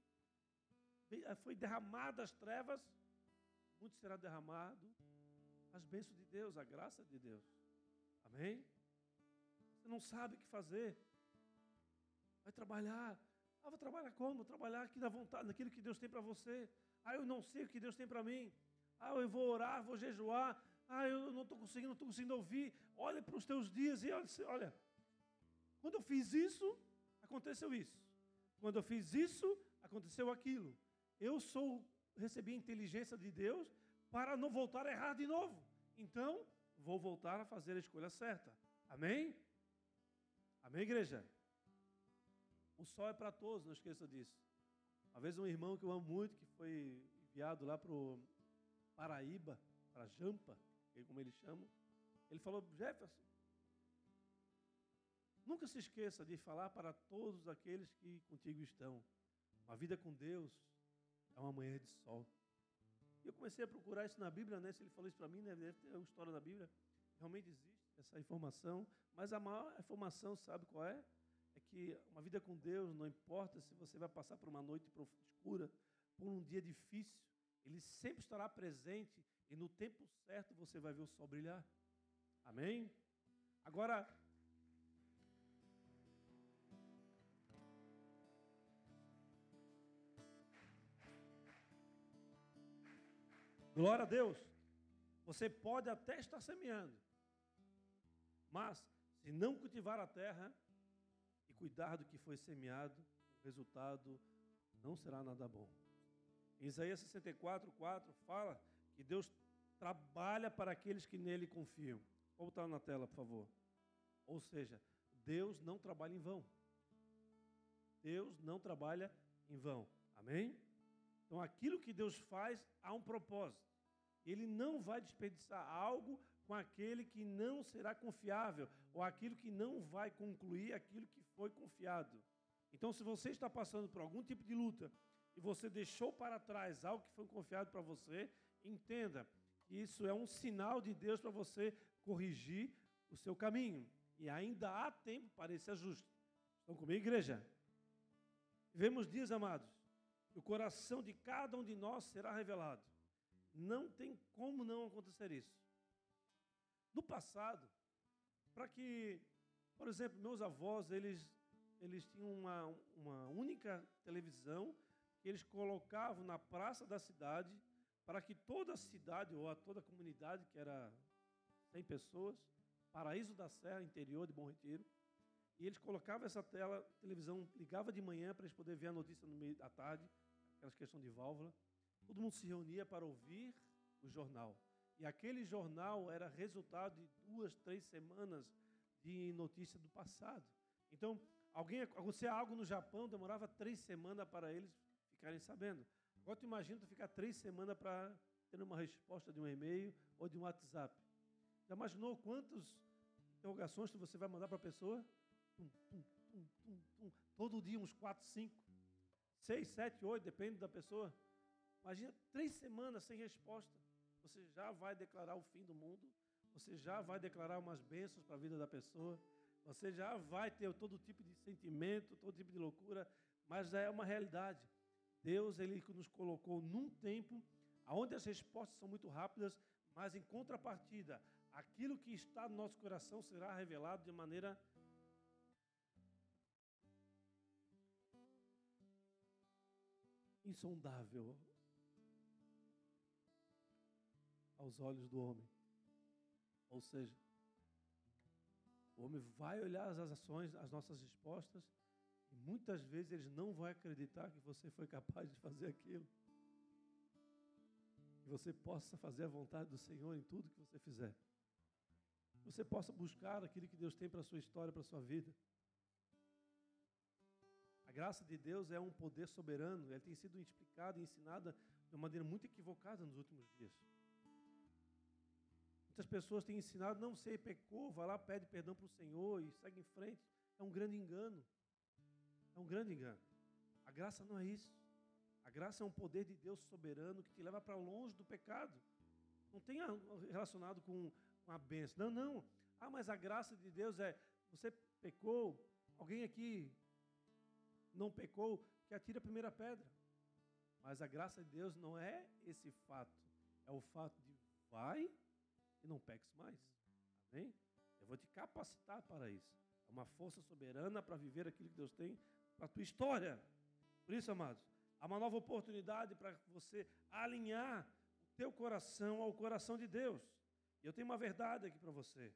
foi derramado as trevas, muito será derramado as bênçãos de Deus, a graça de Deus. Amém? Você não sabe o que fazer. Vai trabalhar. Ah, vou trabalhar como? Vou trabalhar aqui na vontade, naquilo que Deus tem para você. Ah, eu não sei o que Deus tem para mim. Ah, eu vou orar, vou jejuar. Ah, eu não estou conseguindo, não estou conseguindo ouvir. Olha para os teus dias e olha, olha, quando eu fiz isso, aconteceu isso. Quando eu fiz isso, aconteceu aquilo. Eu sou recebi a inteligência de Deus para não voltar a errar de novo. Então, vou voltar a fazer a escolha certa. Amém? Amém, igreja? O sol é para todos, não esqueça disso. Uma vez um irmão que eu amo muito, que foi enviado lá para o Paraíba, para Jampa, como ele chama, ele falou, Jefferson, Nunca se esqueça de falar para todos aqueles que contigo estão. Uma vida com Deus é uma manhã de sol. E eu comecei a procurar isso na Bíblia, né? Se ele falou isso para mim, né? deve ter uma história da Bíblia. Realmente existe essa informação, mas a maior informação, sabe qual é? É que uma vida com Deus, não importa se você vai passar por uma noite escura, por um dia difícil, Ele sempre estará presente e no tempo certo você vai ver o sol brilhar. Amém? Agora, Glória a Deus. Você pode até estar semeando, mas se não cultivar a terra e cuidar do que foi semeado, o resultado não será nada bom. Em Isaías 64, 4 fala que Deus trabalha para aqueles que nele confiam. Vou botar na tela, por favor. Ou seja, Deus não trabalha em vão. Deus não trabalha em vão. Amém? Então, aquilo que Deus faz, há um propósito. Ele não vai desperdiçar algo com aquele que não será confiável, ou aquilo que não vai concluir aquilo que foi confiado. Então, se você está passando por algum tipo de luta e você deixou para trás algo que foi confiado para você, entenda que isso é um sinal de Deus para você corrigir o seu caminho. E ainda há tempo para esse ajuste. Estão comigo, igreja? Vemos dias, amados, o coração de cada um de nós será revelado. Não tem como não acontecer isso. No passado, para que Por exemplo, meus avós, eles, eles tinham uma, uma única televisão que eles colocavam na praça da cidade para que toda a cidade ou a toda a comunidade, que era 100 pessoas, Paraíso da Serra, interior de Bom Retiro, e eles colocavam essa tela, televisão ligava de manhã para eles poderem ver a notícia no meio da tarde, aquelas questões de válvula. Todo mundo se reunia para ouvir o jornal. E aquele jornal era resultado de duas, três semanas de notícia do passado. Então, alguém acontecia algo no Japão, demorava três semanas para eles ficarem sabendo. Agora tu imagina tu ficar três semanas para ter uma resposta de um e-mail ou de um WhatsApp. Já imaginou quantas interrogações você vai mandar para a pessoa? Tum, tum, tum, Todo dia uns quatro, cinco, seis, sete, oito, depende da pessoa. Imagina três semanas sem resposta. Você já vai declarar o fim do mundo. Você já vai declarar umas bênçãos para a vida da pessoa. Você já vai ter todo tipo de sentimento, todo tipo de loucura. Mas é uma realidade. Deus ele nos colocou num tempo onde as respostas são muito rápidas, mas em contrapartida, aquilo que está no nosso coração será revelado de maneira insondável aos olhos do homem. Ou seja, o homem vai olhar as ações, as nossas respostas, e muitas vezes eles não vão acreditar que você foi capaz de fazer aquilo. Que você possa fazer a vontade do Senhor em tudo que você fizer. Que você possa buscar aquilo que Deus tem para a sua história, para a sua vida graça de Deus é um poder soberano, ele tem sido explicado e ensinado de uma maneira muito equivocada nos últimos dias. Muitas pessoas têm ensinado, não sei, pecou, vai lá, pede perdão para o Senhor e segue em frente. É um grande engano. É um grande engano. A graça não é isso. A graça é um poder de Deus soberano que te leva para longe do pecado. Não tem relacionado com a bênção. Não, não. Ah, mas a graça de Deus é, você pecou, alguém aqui não pecou, que atire a primeira pedra. Mas a graça de Deus não é esse fato. É o fato de vai e não peques mais. Amém? Eu vou te capacitar para isso. É uma força soberana para viver aquilo que Deus tem para a tua história. Por isso, amados, há uma nova oportunidade para você alinhar o teu coração ao coração de Deus. E eu tenho uma verdade aqui para você.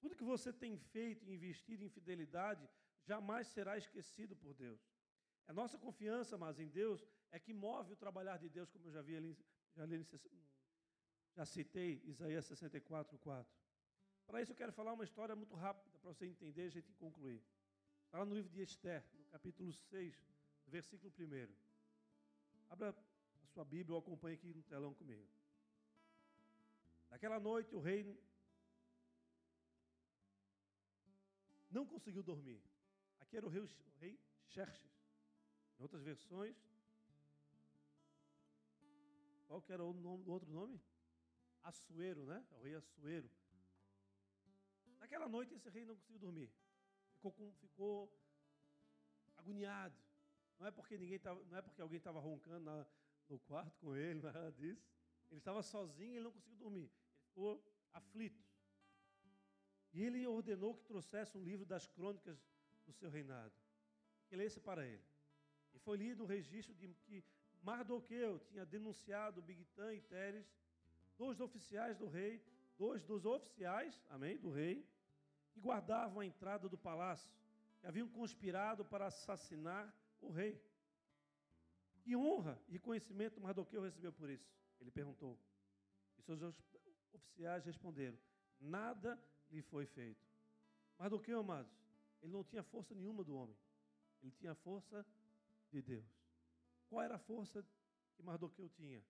Tudo que você tem feito e investido em fidelidade jamais será esquecido por Deus. A nossa confiança, mas em Deus, é que move o trabalhar de Deus, como eu já vi ali, já, li, já citei Isaías 64, 4. Para isso eu quero falar uma história muito rápida, para você entender e a gente concluir. Está lá no livro de Esther, no capítulo 6, versículo 1. Abra a sua Bíblia ou acompanhe aqui no telão comigo. Naquela noite o rei não conseguiu dormir. Aqui era o rei, o rei Xerxes. Em outras versões, qual que era o, nome, outro nome? Assuero, né? É o rei Assuero. Naquela noite esse rei não conseguiu dormir. Ficou, com, ficou agoniado. Não é porque ninguém tava, não é porque alguém estava roncando na, no quarto com ele, nada disso. Ele estava sozinho, e ele não conseguiu dormir. Ele ficou aflito. E ele ordenou que trouxesse um livro das crônicas do seu reinado. Que lesse para ele. E foi lido o registro de que Mardoqueu tinha denunciado Bigtan e Teres, dois oficiais do rei, dois dos oficiais, amém, do rei, que guardavam a entrada do palácio, que haviam conspirado para assassinar o rei. Que honra e conhecimento Mardoqueu recebeu por isso? Ele perguntou. E seus oficiais responderam: Nada lhe foi feito. Mardoqueu, amados, ele não tinha força nenhuma do homem. Ele tinha força de Deus. Qual era a força que Mardoqueu tinha?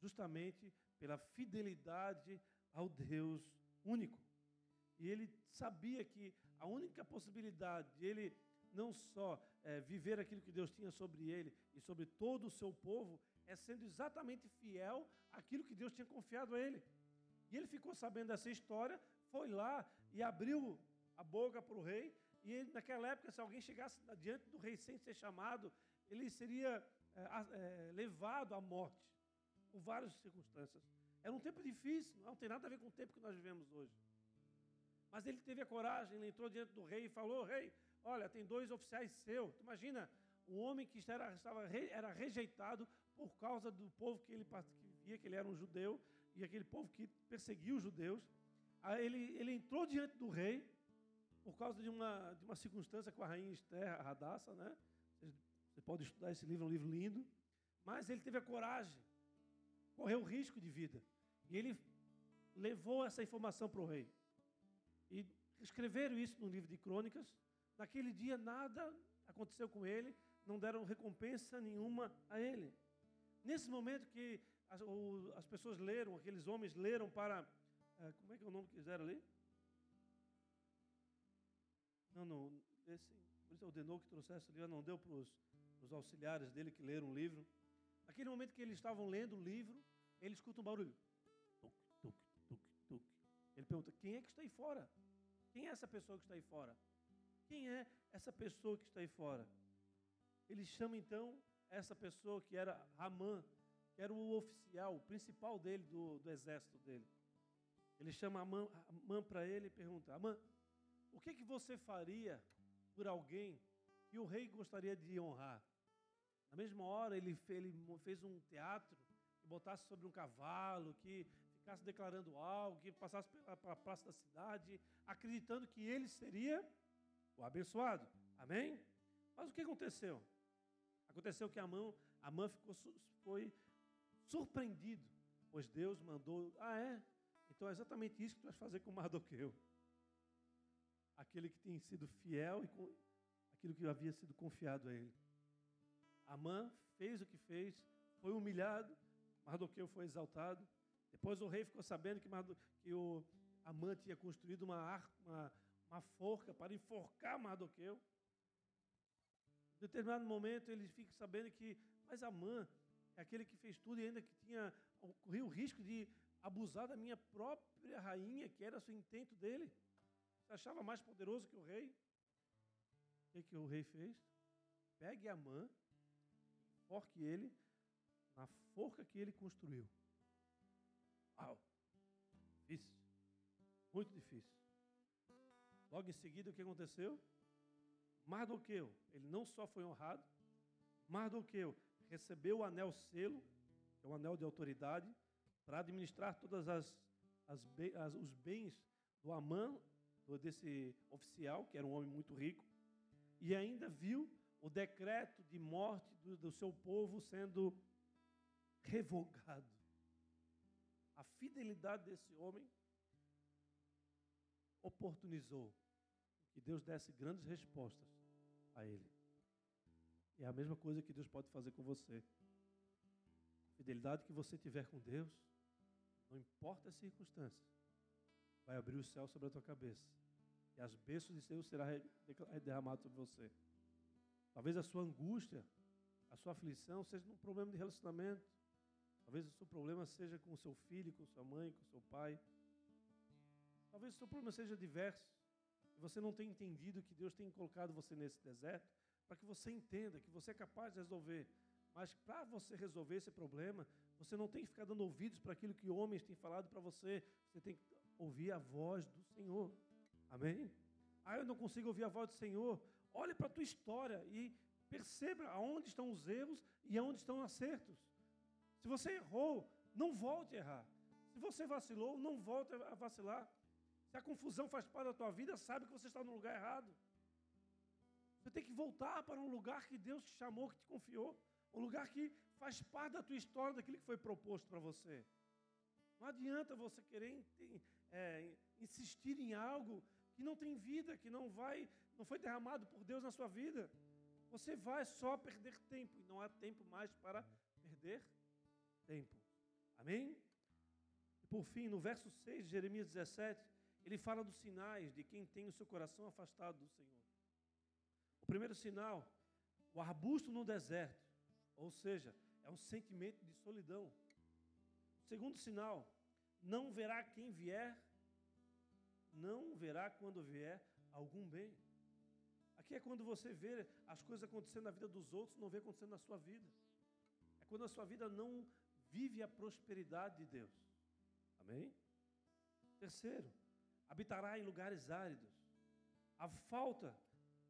Justamente pela fidelidade ao Deus único. E ele sabia que a única possibilidade de ele não só é, viver aquilo que Deus tinha sobre ele e sobre todo o seu povo, é sendo exatamente fiel àquilo que Deus tinha confiado a ele. E ele ficou sabendo dessa história, foi lá e abriu a boca para o rei. E ele, naquela época, se alguém chegasse diante do rei sem ser chamado, ele seria é, é, levado à morte por várias circunstâncias. Era um tempo difícil, não tem nada a ver com o tempo que nós vivemos hoje. Mas ele teve a coragem, ele entrou diante do rei e falou: Rei, olha, tem dois oficiais seus. Imagina, um homem que era, estava, era rejeitado por causa do povo que ele que via que ele era um judeu e aquele povo que perseguia os judeus. Aí ele, ele entrou diante do rei por causa de uma, de uma circunstância com a rainha Esther, a Radassa, né? Você pode estudar esse livro, é um livro lindo. Mas ele teve a coragem, correu o risco de vida. E ele levou essa informação para o rei. E escreveram isso no livro de crônicas. Naquele dia nada aconteceu com ele, não deram recompensa nenhuma a ele. Nesse momento que as, as pessoas leram, aqueles homens leram para. É, como é que é o nome que quiseram ali? Não, não. Esse, por ordenou que trouxesse livro, não deu para os auxiliares dele que leram o livro. Naquele momento que eles estavam lendo o livro, ele escuta um barulho. Tuc, tuc, tuc, tuc. Ele pergunta: quem é que está aí fora? Quem é essa pessoa que está aí fora? Quem é essa pessoa que está aí fora? Ele chama então essa pessoa que era Ramã, que era o oficial, o principal dele, do, do exército dele. Ele chama Amã, Amã para ele e pergunta: Amã, o que, que você faria por alguém que o rei gostaria de honrar? Na mesma hora, ele, fez um teatro que botasse sobre um cavalo, que ficasse declarando algo, que passasse pela, praça da cidade, acreditando que ele seria o abençoado. Amém? Mas o que aconteceu? Aconteceu que Amã, Amã ficou, foi surpreendido, pois Deus mandou. Ah, é? Então é exatamente isso que tu vais fazer com Mardoqueu. Aquele que tem sido fiel e com aquilo que havia sido confiado a ele. Amã fez o que fez, foi humilhado, Mardoqueu foi exaltado. Depois o rei ficou sabendo que, Mardo, que o Amã tinha construído uma, uma, uma forca para enforcar Mardoqueu. Em determinado momento ele fica sabendo que, mas Amã é aquele que fez tudo e ainda que tinha corria o risco de abusar da minha própria rainha, que era o intento dele. Se achava mais poderoso que o rei. O que, que o rei fez? Pegue Amã, enforque ele na forca que ele construiu. Uau! Difícil. Muito difícil. Logo em seguida, o que aconteceu? Mardoqueu, ele não só foi honrado, Mardoqueu recebeu o anel selo, que é o anel de autoridade, para administrar todas as, as, as, os bens do Amã, desse oficial, que era um homem muito rico, e ainda viu o decreto de morte do, do seu povo sendo revogado. A fidelidade desse homem oportunizou que Deus desse grandes respostas a ele. É a mesma coisa que Deus pode fazer com você. A fidelidade que você tiver com Deus, não importa as circunstâncias, vai abrir o céu sobre a tua cabeça. E as bênçãos de Deus serão derramadas sobre você. Talvez a sua angústia, a sua aflição seja um problema de relacionamento. Talvez o seu problema seja com o seu filho, com sua mãe, com seu pai. Talvez o seu problema seja diverso. E você não tenha entendido que Deus tem colocado você nesse deserto para que você entenda que você é capaz de resolver. Mas para você resolver esse problema, você não tem que ficar dando ouvidos para aquilo que homens têm falado para você. Você tem que ouvir a voz do Senhor. Amém? Ah, eu não consigo ouvir a voz do Senhor. Olhe para a tua história e perceba aonde estão os erros e aonde estão os acertos. Se você errou, não volte a errar. Se você vacilou, não volte a vacilar. Se a confusão faz parte da tua vida, sabe que você está no lugar errado. Você tem que voltar para um lugar que Deus te chamou, que te confiou. Um lugar que faz parte da tua história, daquilo que foi proposto para você. Não adianta você querer é, insistir em algo que não tem vida, que não vai, não foi derramado por Deus na sua vida. Você vai só perder tempo e não há tempo mais para perder tempo. Amém? E por fim, no verso 6 de Jeremias 17, ele fala dos sinais de quem tem o seu coração afastado do Senhor. O primeiro sinal, o arbusto no deserto, ou seja, é um sentimento de solidão. O segundo sinal, não verá quem vier, não verá quando vier algum bem. É quando você vê as coisas acontecendo na vida dos outros, não vê acontecendo na sua vida. É quando a sua vida não vive a prosperidade de Deus. Amém? Terceiro, habitará em lugares áridos. A falta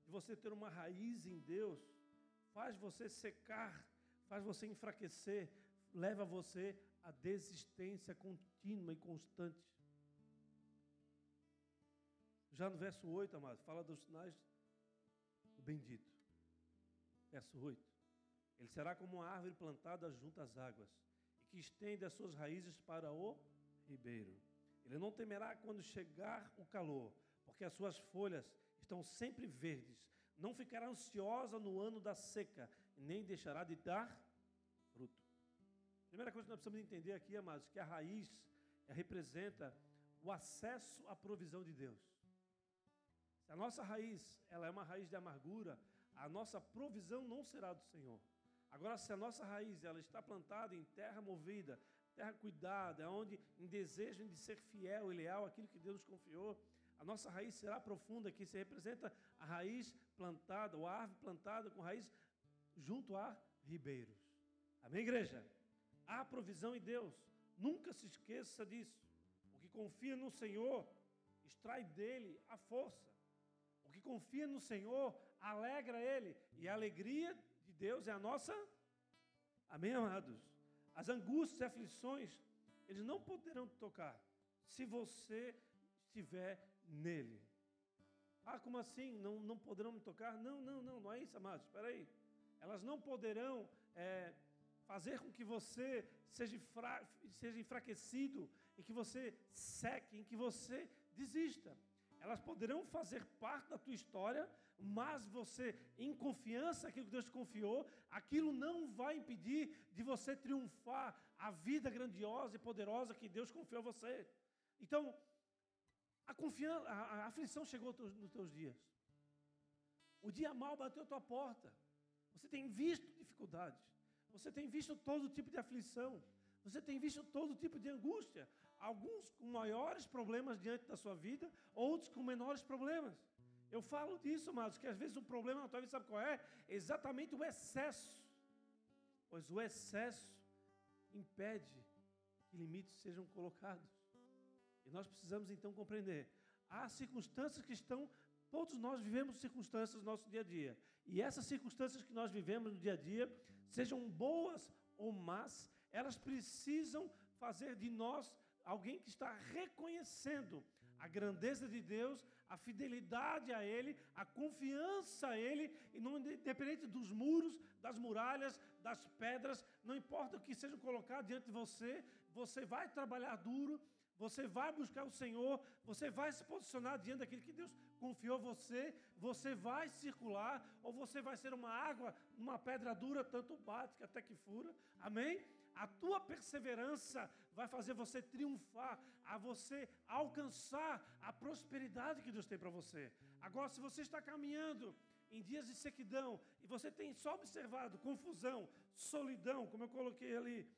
de você ter uma raiz em Deus faz você secar, faz você enfraquecer, leva você à desistência contínua e constante. Já no verso 8, amado, fala dos sinais bendito. Verso 8. Ele será como uma árvore plantada junto às águas e que estende as suas raízes para o ribeiro. Ele não temerá quando chegar o calor, porque as suas folhas estão sempre verdes. Não ficará ansiosa no ano da seca, nem deixará de dar fruto. Primeira coisa que nós precisamos entender aqui, amados, que a raiz representa o acesso à provisão de Deus. A nossa raiz ela é uma raiz de amargura, a nossa provisão não será do Senhor. Agora, se a nossa raiz ela está plantada em terra movida, terra cuidada, onde em desejo de ser fiel e leal àquilo que Deus nos confiou, a nossa raiz será profunda, que se representa a raiz plantada, ou a árvore plantada com raiz junto a ribeiros. Amém, igreja? Há provisão em Deus. Nunca se esqueça disso. O que confia no Senhor, extrai dele a força. Confia no Senhor, alegra ele. E a alegria de Deus é a nossa. Amém, amados? As angústias e aflições, eles não poderão tocar se você estiver nele. Ah, como assim? Não, não poderão me tocar? Não, não, não, não é isso, amados. Espera aí. Elas não poderão é, fazer com que você seja, fra, seja enfraquecido, e que você seque, em que você desista. Elas poderão fazer parte da tua história, mas você, em confiança naquilo que Deus te confiou, aquilo não vai impedir de você triunfar a vida grandiosa e poderosa que Deus confiou a você. Então, a confiança, a, a aflição chegou nos teus dias. O dia mal bateu a tua porta. Você tem visto dificuldades. Você tem visto todo tipo de aflição. Você tem visto todo tipo de angústia. Alguns com maiores problemas diante da sua vida, outros com menores problemas. Eu falo disso, amados, que às vezes o problema na tua vida, sabe qual é? Exatamente o excesso. Pois o excesso impede que limites sejam colocados. E nós precisamos então compreender. Há circunstâncias que estão, todos nós vivemos circunstâncias no nosso dia a dia. E essas circunstâncias que nós vivemos no dia a dia, sejam boas ou más, elas precisam fazer de nós alguém que está reconhecendo a grandeza de Deus, a fidelidade a Ele, a confiança a Ele, independente dos muros, das muralhas, das pedras, não importa o que seja colocado diante de você, você vai trabalhar duro, você vai buscar o Senhor, você vai se posicionar diante daquilo que Deus confiou você, você vai circular, ou você vai ser uma água, uma pedra dura, tanto bate que até que fura, amém? A tua perseverança vai fazer você triunfar, a você alcançar a prosperidade que Deus tem para você. Agora, se você está caminhando em dias de sequidão e você tem só observado confusão, solidão, como eu coloquei ali,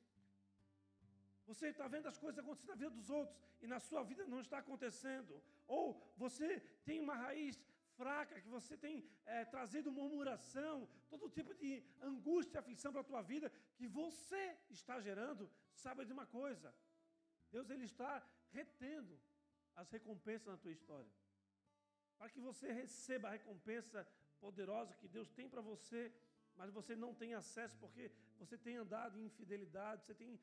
você está vendo as coisas acontecendo na vida dos outros e na sua vida não está acontecendo. Ou você tem uma raiz fraca, que você tem é, trazido murmuração, todo tipo de angústia e aflição para a tua vida, que você está gerando, saiba de uma coisa: Deus ele está retendo as recompensas na tua história. Para que você receba a recompensa poderosa que Deus tem para você, mas você não tem acesso porque você tem andado em infidelidade, você tem,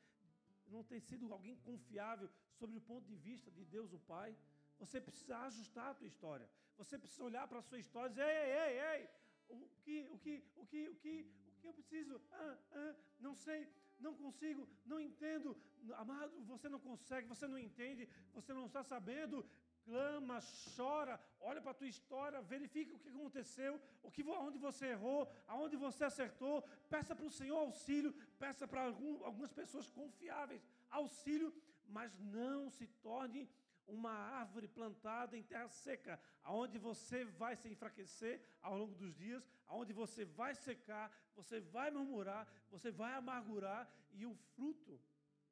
não tem sido alguém confiável sobre o ponto de vista de Deus o Pai. Você precisa ajustar a tua história. Você precisa olhar para a sua história e dizer, ei, ei, ei, o que, o que, o que, o que, o que eu preciso? Ah, ah, não sei, não consigo, não entendo. Amado, você não consegue, você não entende, você não está sabendo. Clama, chora, olha para a tua história, verifica o que aconteceu, o que, onde você errou, aonde você acertou, peça para o Senhor auxílio, peça para algum, algumas pessoas confiáveis auxílio, mas não se torne uma árvore plantada em terra seca, aonde você vai se enfraquecer ao longo dos dias, aonde você vai secar, você vai murmurar, você vai amargurar e o fruto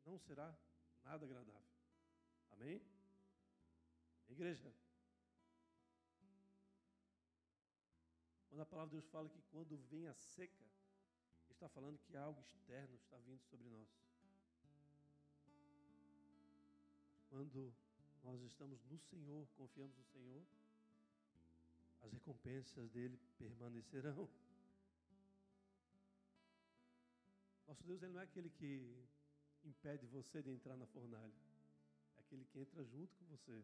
não será nada agradável. Amém? Igreja. Quando a palavra de Deus fala que quando vem a seca, está falando que algo externo está vindo sobre nós. Quando nós estamos no Senhor, confiamos no Senhor, as recompensas dele permanecerão. Nosso Deus ele não é aquele que impede você de entrar na fornalha, é aquele que entra junto com você.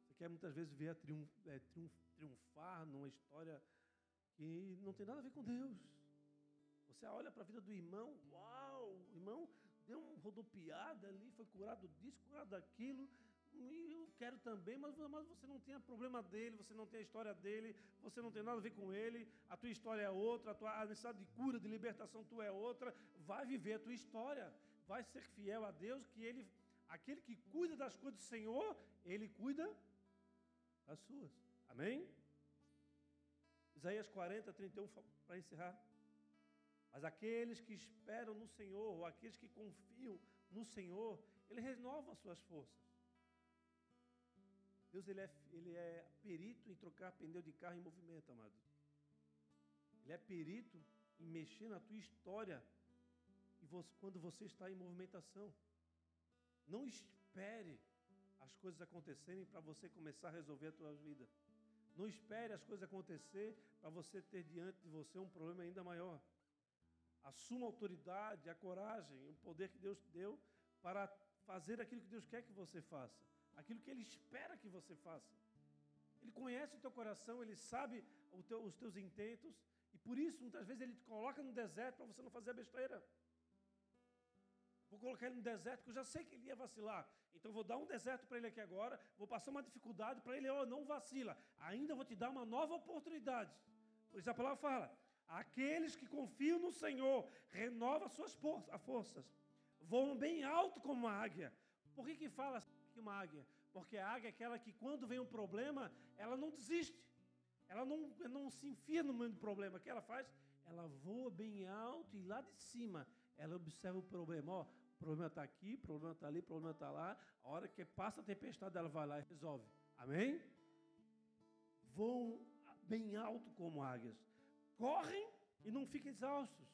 Você quer muitas vezes ver a triunf, é, triunf, triunfar numa história que não tem nada a ver com Deus. Você olha para a vida do irmão, uau, irmão deu uma rodopiada ali, foi curado disso, curado daquilo, e eu quero também, mas, mas você não tem o problema dele, você não tem a história dele, você não tem nada a ver com ele, a tua história é outra, a tua necessidade de cura, de libertação tua é outra, vai viver a tua história, vai ser fiel a Deus, que ele, aquele que cuida das coisas do Senhor, ele cuida das suas. Amém? Isaías 40, 31, para encerrar. Mas aqueles que esperam no Senhor, ou aqueles que confiam no Senhor, Ele renova as suas forças. Deus ele é, ele é perito em trocar pneu de carro em movimento, amado. Ele é perito em mexer na tua história e você, quando você está em movimentação. Não espere as coisas acontecerem para você começar a resolver a tua vida. Não espere as coisas acontecer para você ter diante de você um problema ainda maior. Assuma a autoridade, a coragem, o poder que Deus te deu para fazer aquilo que Deus quer que você faça aquilo que Ele espera que você faça. Ele conhece o teu coração, Ele sabe teu, os teus intentos, e por isso, muitas vezes, Ele te coloca no deserto para você não fazer a besteira. Vou colocar ele no deserto, porque eu já sei que ele ia vacilar. Então, vou dar um deserto para ele aqui agora, vou passar uma dificuldade para ele, oh, não vacila. Ainda vou te dar uma nova oportunidade. Por isso a palavra fala: aqueles que confiam no Senhor, renova suas forças, voam bem alto como uma águia. Por que, que fala que uma águia, porque a águia é aquela que, quando vem um problema, ela não desiste, ela não, não se enfia no meio do problema. O que ela faz? Ela voa bem alto e lá de cima ela observa o problema. Ó, o problema está aqui, o problema está ali, o problema está lá. A hora que passa a tempestade, ela vai lá e resolve. Amém? Voam bem alto como águias. Correm e não ficam exaustos.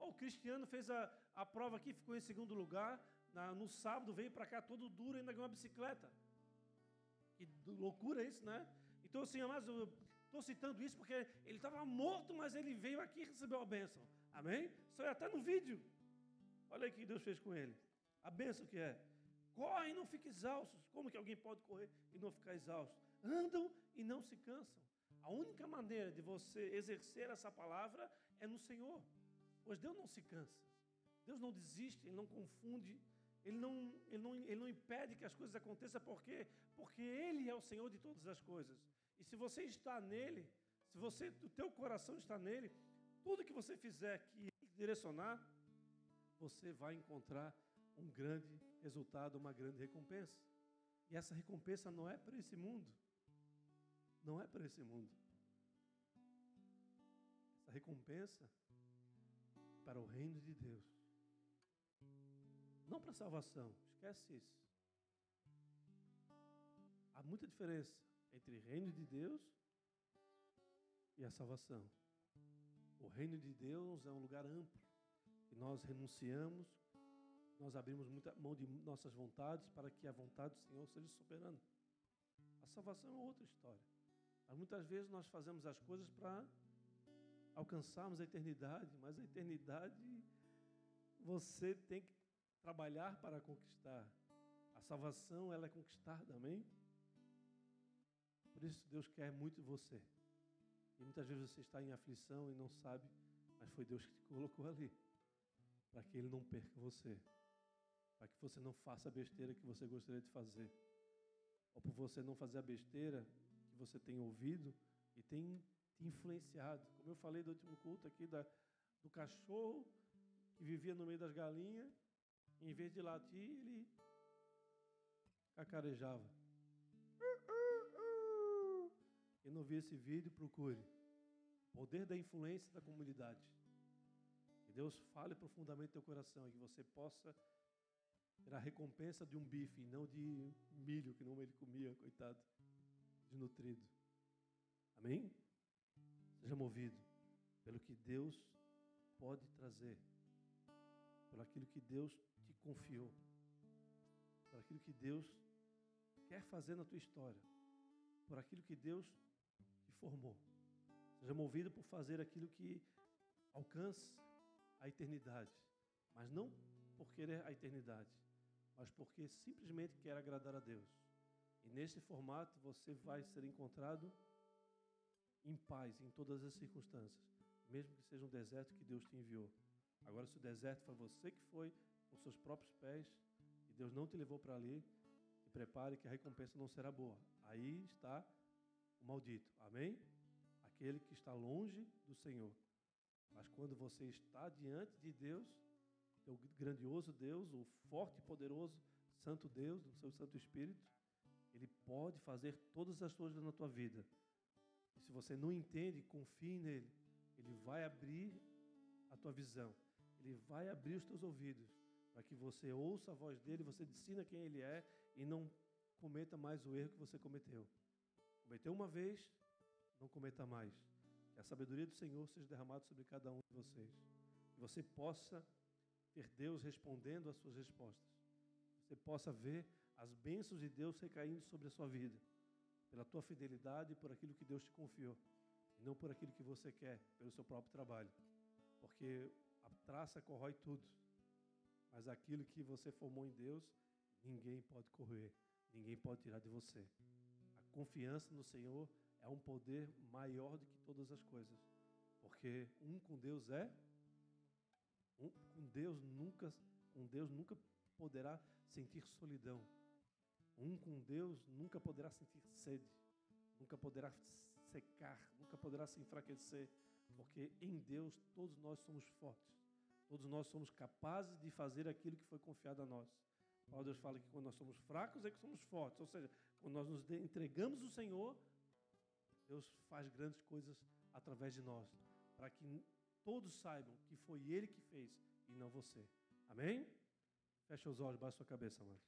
Oh, o Cristiano fez a, a prova aqui, ficou em segundo lugar na, no sábado veio para cá todo duro ainda ganhou uma bicicleta. Que loucura isso, né? Então, assim, mas eu estou citando isso porque ele estava morto, mas ele veio aqui e recebeu a bênção. Amém? Isso é até no vídeo. Olha o que Deus fez com ele. A bênção que é. Corre e não fique exaustos. Como que alguém pode correr e não ficar exausto? Andam e não se cansam. A única maneira de você exercer essa palavra é no Senhor. Pois Deus não se cansa. Deus não desiste, Ele não confunde, ele não, ele, não, ele não impede que as coisas aconteçam, porque porque Ele é o Senhor de todas as coisas. E se você está nele, se você, o teu coração está nele, tudo que você fizer que direcionar, você vai encontrar um grande resultado, uma grande recompensa. E essa recompensa não é para esse mundo. Não é para esse mundo. Essa recompensa é para o reino de Deus. Não para salvação, esquece isso. Há muita diferença entre reino de Deus e a salvação. O reino de Deus é um lugar amplo e nós renunciamos, nós abrimos muita mão de nossas vontades para que a vontade do Senhor seja soberana. A salvação é outra história. Mas muitas vezes nós fazemos as coisas para alcançarmos a eternidade, mas a eternidade você tem que trabalhar para conquistar. A salvação, ela é conquistada, amém? Por isso Deus quer muito você. E muitas vezes você está em aflição e não sabe, mas foi Deus que te colocou ali. Para que Ele não perca você. Para que você não faça a besteira que você gostaria de fazer. Ou por você não fazer a besteira você tem ouvido e tem te influenciado. Como eu falei do último culto aqui, da, do cachorro que vivia no meio das galinhas em vez de latir, ele cacarejava. E não viu esse vídeo, procure. Poder da influência da comunidade. Que Deus fale profundamente teu coração e que você possa ter a recompensa de um bife, não de milho, que não ele comia, coitado, desnutrido. Amém? Seja movido pelo que Deus pode trazer, pelo aquilo que Deus confiou. por aquilo que Deus quer fazer na tua história, por aquilo que Deus te formou. Seja movido por fazer aquilo que alcance a eternidade, mas não por querer a eternidade, mas porque simplesmente quer agradar a Deus. E nesse formato você vai ser encontrado em paz em todas as circunstâncias, mesmo que seja um deserto que Deus te enviou. Agora, se o deserto foi você que foi com seus próprios pés e Deus não te levou para ali, te prepare que a recompensa não será boa. Aí está o maldito. Amém? Aquele que está longe do Senhor. Mas quando você está diante de Deus, o grandioso Deus, o forte e poderoso Santo Deus, do seu Santo Espírito, ele pode fazer todas as coisas na tua vida. E se você não entende, confie nele. Ele vai abrir a tua visão. Ele vai abrir os teus ouvidos para que você ouça a voz dele, você ensina quem ele é e não cometa mais o erro que você cometeu. Cometeu uma vez, não cometa mais. Que a sabedoria do Senhor seja derramada sobre cada um de vocês. Que você possa ter Deus respondendo às suas respostas. Você possa ver as bênçãos de Deus recaindo sobre a sua vida, pela tua fidelidade e por aquilo que Deus te confiou, e não por aquilo que você quer, pelo seu próprio trabalho. Porque a traça corrói tudo, mas aquilo que você formou em Deus, ninguém pode correr, ninguém pode tirar de você. A confiança no Senhor é um poder maior do que todas as coisas, porque um com Deus é um, com Deus nunca, com Deus nunca poderá sentir solidão. Um com Deus nunca poderá sentir sede, nunca poderá secar, nunca poderá se enfraquecer, porque em Deus todos nós somos fortes. Todos nós somos capazes de fazer aquilo que foi confiado a nós. Paulo Deus fala que quando nós somos fracos é que somos fortes. Ou seja, quando nós nos entregamos ao Senhor, Deus faz grandes coisas através de nós, para que todos saibam que foi Ele que fez e não você. Amém? Fecha os olhos, baixa sua cabeça, mano.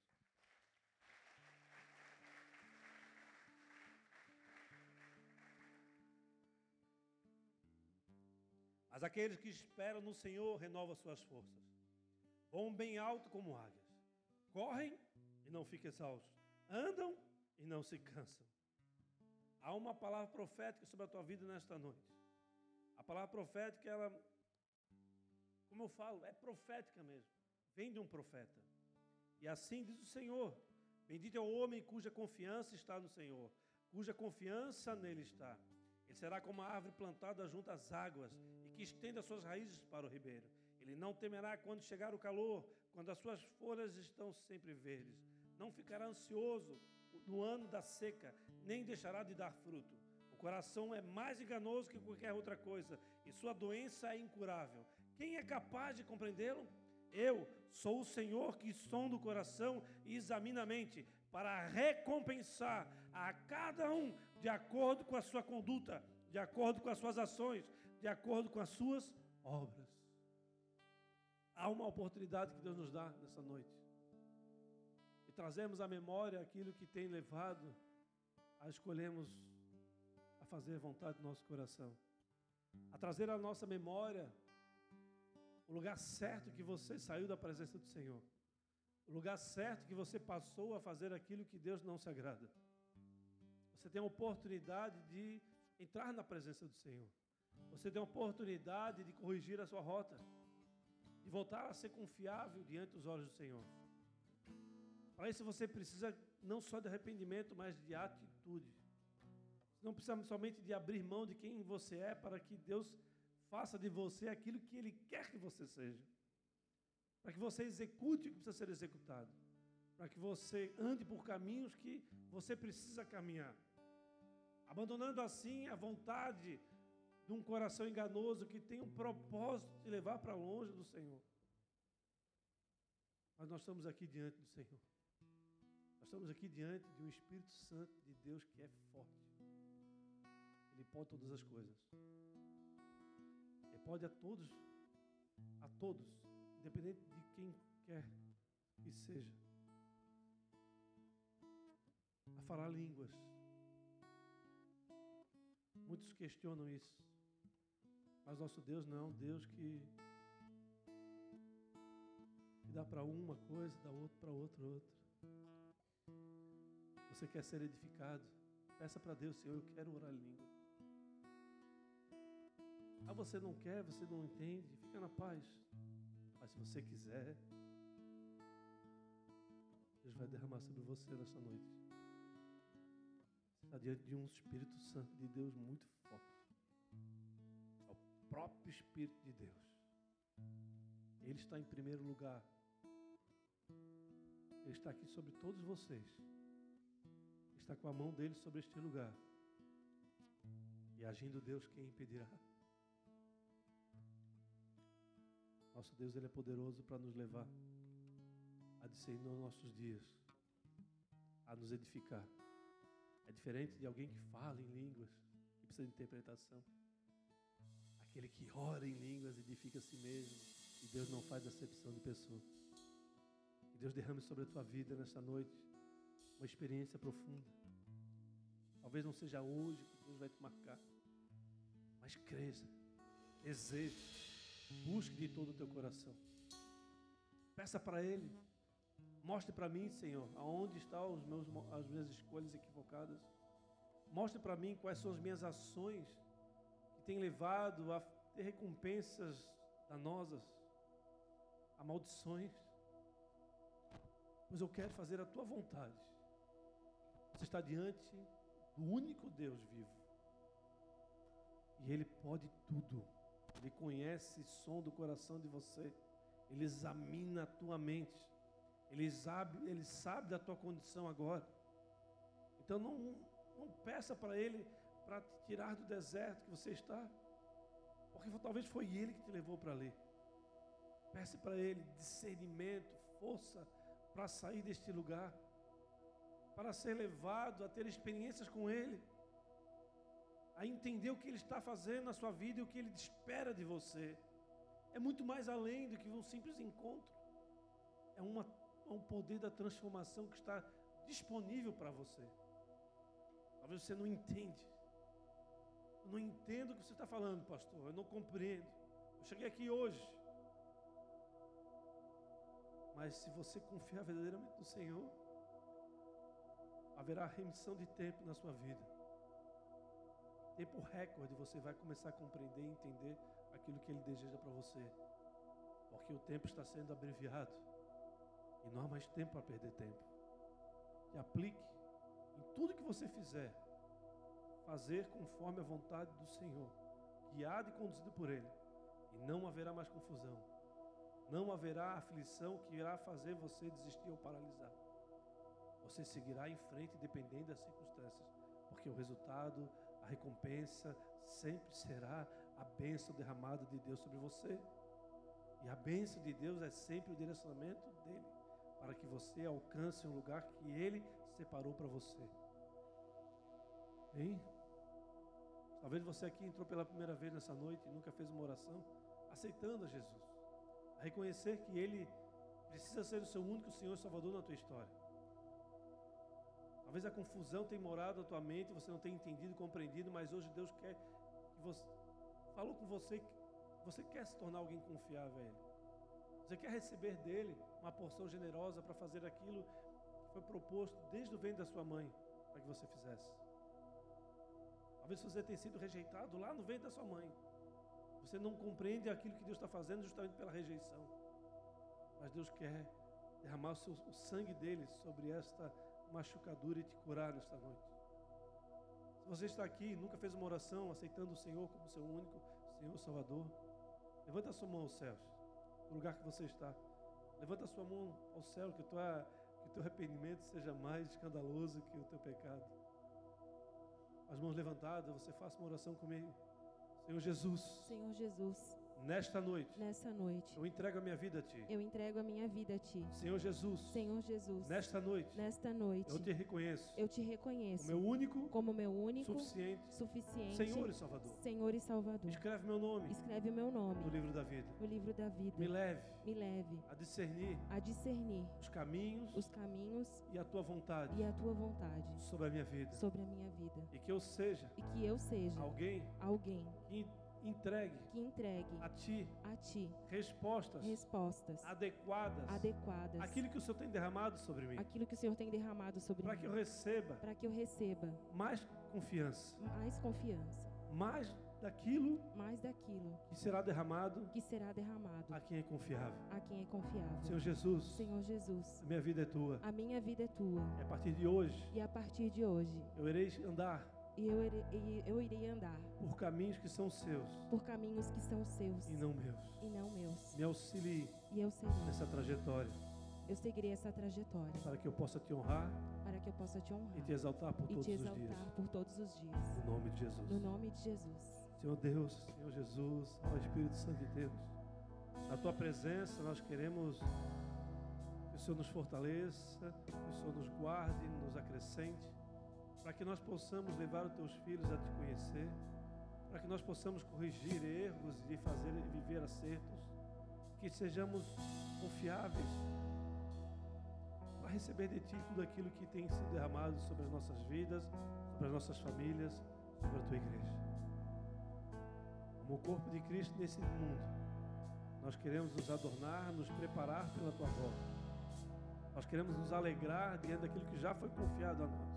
Mas aqueles que esperam no Senhor renovam suas forças. Vão bem alto como águias. Correm e não ficam exaustos. Andam e não se cansam. Há uma palavra profética sobre a tua vida nesta noite. A palavra profética, ela, como eu falo, é profética mesmo. Vem de um profeta. E assim diz o Senhor: Bendito é o homem cuja confiança está no Senhor, cuja confiança nele está. Ele será como a árvore plantada junto às águas e que estende as suas raízes para o ribeiro. Ele não temerá quando chegar o calor, quando as suas folhas estão sempre verdes. Não ficará ansioso no ano da seca, nem deixará de dar fruto. O coração é mais enganoso que qualquer outra coisa e sua doença é incurável. Quem é capaz de compreendê-lo? Eu sou o Senhor que sonda o coração e examina a mente para recompensar a cada um de acordo com a sua conduta, de acordo com as suas ações, de acordo com as suas obras. Há uma oportunidade que Deus nos dá nessa noite. E trazemos à memória aquilo que tem levado a escolhermos a fazer a vontade do nosso coração. A trazer à nossa memória o lugar certo que você saiu da presença do Senhor. O lugar certo que você passou a fazer aquilo que Deus não se agrada. Você tem a oportunidade de entrar na presença do Senhor. Você tem a oportunidade de corrigir a sua rota, de voltar a ser confiável diante dos olhos do Senhor. Para isso você precisa não só de arrependimento, mas de atitude. Você não precisa somente de abrir mão de quem você é para que Deus faça de você aquilo que Ele quer que você seja. Para que você execute o que precisa ser executado. Para que você ande por caminhos que você precisa caminhar. Abandonando assim a vontade de um coração enganoso que tem um propósito de levar para longe do Senhor. Mas nós estamos aqui diante do Senhor. Nós estamos aqui diante de um Espírito Santo de Deus que é forte. Ele pode todas as coisas. Ele pode a todos, a todos, independente de quem quer que seja, a falar línguas. Muitos questionam isso. Mas nosso Deus não é um Deus que, que dá para uma coisa, dá outro para outra, outra. Você quer ser edificado? Peça para Deus, Senhor, eu quero orar em língua. Ah, você não quer, você não entende, fica na paz. Mas se você quiser, Deus vai derramar sobre você nessa noite. Está diante de um Espírito Santo de Deus muito forte. É o próprio Espírito de Deus. Ele está em primeiro lugar. Ele está aqui sobre todos vocês. Está com a mão dele sobre este lugar. E agindo Deus, quem impedirá? Nosso Deus, Ele é poderoso para nos levar a discernir nos nossos dias, a nos edificar. É diferente de alguém que fala em línguas, que precisa de interpretação. Aquele que ora em línguas edifica a si mesmo. E Deus não faz acepção de pessoa. Que Deus derrame sobre a tua vida nesta noite uma experiência profunda. Talvez não seja hoje que Deus vai te marcar, mas cresça, deseje Busque de todo o teu coração. Peça para Ele. Mostre para mim, Senhor, aonde estão os meus, as minhas escolhas equivocadas. Mostre para mim quais são as minhas ações que têm levado a ter recompensas danosas, a maldições. Mas eu quero fazer a tua vontade. Você está diante do único Deus vivo. E Ele pode tudo. Ele conhece o som do coração de você. Ele examina a tua mente. Ele sabe, ele sabe da tua condição agora. Então não, não peça para Ele para te tirar do deserto que você está. Porque talvez foi Ele que te levou para ali. Peça para Ele discernimento, força para sair deste lugar. Para ser levado a ter experiências com Ele a entender o que Ele está fazendo na sua vida e o que Ele espera de você. É muito mais além do que um simples encontro. É uma, um poder da transformação que está disponível para você. Talvez você não entende. Eu não entendo o que você está falando, pastor. Eu não compreendo. Eu cheguei aqui hoje. Mas se você confiar verdadeiramente no Senhor, haverá remissão de tempo na sua vida tempo recorde, você vai começar a compreender e entender aquilo que Ele deseja para você. Porque o tempo está sendo abreviado. E não há mais tempo para perder tempo. E aplique em tudo que você fizer, fazer conforme a vontade do Senhor, guiado e conduzido por Ele. E não haverá mais confusão. Não haverá aflição que irá fazer você desistir ou paralisar. Você seguirá em frente, dependendo das circunstâncias, porque o resultado a recompensa sempre será a bênção derramada de Deus sobre você. E a bênção de Deus é sempre o direcionamento dele, para que você alcance um lugar que ele separou para você. Hein? Talvez você aqui entrou pela primeira vez nessa noite e nunca fez uma oração, aceitando a Jesus. A reconhecer que ele precisa ser o seu único Senhor e Salvador na tua história. Talvez a confusão tenha morado na tua mente, você não tenha entendido, compreendido, mas hoje Deus quer que você falou com você que você quer se tornar alguém confiável a Ele. Você quer receber dele uma porção generosa para fazer aquilo que foi proposto desde o ventre da sua mãe para que você fizesse. Talvez você tenha sido rejeitado lá no ventre da sua mãe. Você não compreende aquilo que Deus está fazendo justamente pela rejeição. Mas Deus quer derramar o, seu, o sangue dele sobre esta machucadura e te curar nesta noite. Se você está aqui e nunca fez uma oração aceitando o Senhor como seu único Senhor Salvador, levanta a sua mão aos céus, no lugar que você está. Levanta a sua mão ao céu, que, tua, que o teu arrependimento seja mais escandaloso que o teu pecado. As mãos levantadas, você faça uma oração comigo. Senhor Jesus. Senhor Jesus. Nesta noite. Nesta noite. Eu entrego a minha vida a ti. Eu entrego a minha vida a ti. Senhor Jesus. Senhor Jesus. Nesta noite. Nesta noite. Eu te reconheço. Eu te reconheço. Como meu único. Como meu único. Suficiente. Suficiente. Senhor e Salvador. Senhor e Salvador. Escreve meu nome. Escreve o meu nome. No livro da vida. No livro da vida. Me leve. Me leve. A discernir. A discernir. Os caminhos. Os caminhos. E a tua vontade. E a tua vontade. Sobre a minha vida. Sobre a minha vida. E que eu seja. E que eu seja. Alguém. Alguém. Que entregue que entregue a Ti a Ti respostas respostas adequadas adequadas àquilo que o Senhor tem derramado sobre mim, àquilo que o Senhor tem derramado sobre para mim, que eu receba para que eu receba mais confiança, mais confiança, mais daquilo mais daquilo que será derramado que será derramado a quem é confiável. a quem é confiável. Senhor Jesus, Senhor Jesus, a minha vida é tua. a minha vida é tua E a partir de hoje, e a partir de hoje eu irei andar e eu irei, eu irei andar por caminhos que são seus por caminhos que são seus e não meus. e não meus. Me auxilie E eu serei, nessa trajetória eu seguirei essa trajetória para que eu possa te honrar para que eu possa te honrar e te exaltar por todos te os dias. exaltar por todos os dias. No nome de Jesus. No nome de Jesus. Senhor Deus, Senhor Jesus, ó Espírito Santo de Deus, na tua presença nós queremos que o Senhor nos fortaleça, que o Senhor nos guarde, nos acrescente, para que nós possamos levar os teus filhos a te conhecer, para que nós possamos corrigir erros e fazer viver acertos, que sejamos confiáveis para receber de ti tudo aquilo que tem sido derramado sobre as nossas vidas, sobre as nossas famílias, sobre a tua igreja como o corpo de Cristo nesse mundo, nós queremos nos adornar, nos preparar pela tua volta. Nós queremos nos alegrar diante daquilo que já foi confiado a nós.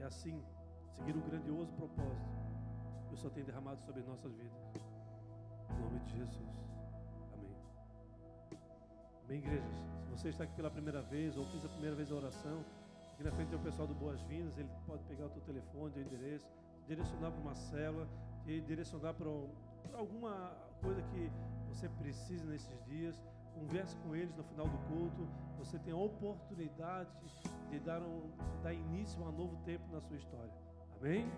E assim, seguir o grandioso propósito que o Senhor tem derramado sobre nossas vidas. Em nome de Jesus. Amém. Amém, igrejas. Se você está aqui pela primeira vez ou fez a primeira vez a oração, aqui na frente tem o pessoal do Boas-Vindas, ele pode pegar o teu telefone, teu endereço, direcionar para uma célula, te direcionar para, um- alguma coisa que você precise nesses dias. Converse com eles no final do culto. Você tem a oportunidade de dar, um, dar início a um novo tempo na sua história. Amém?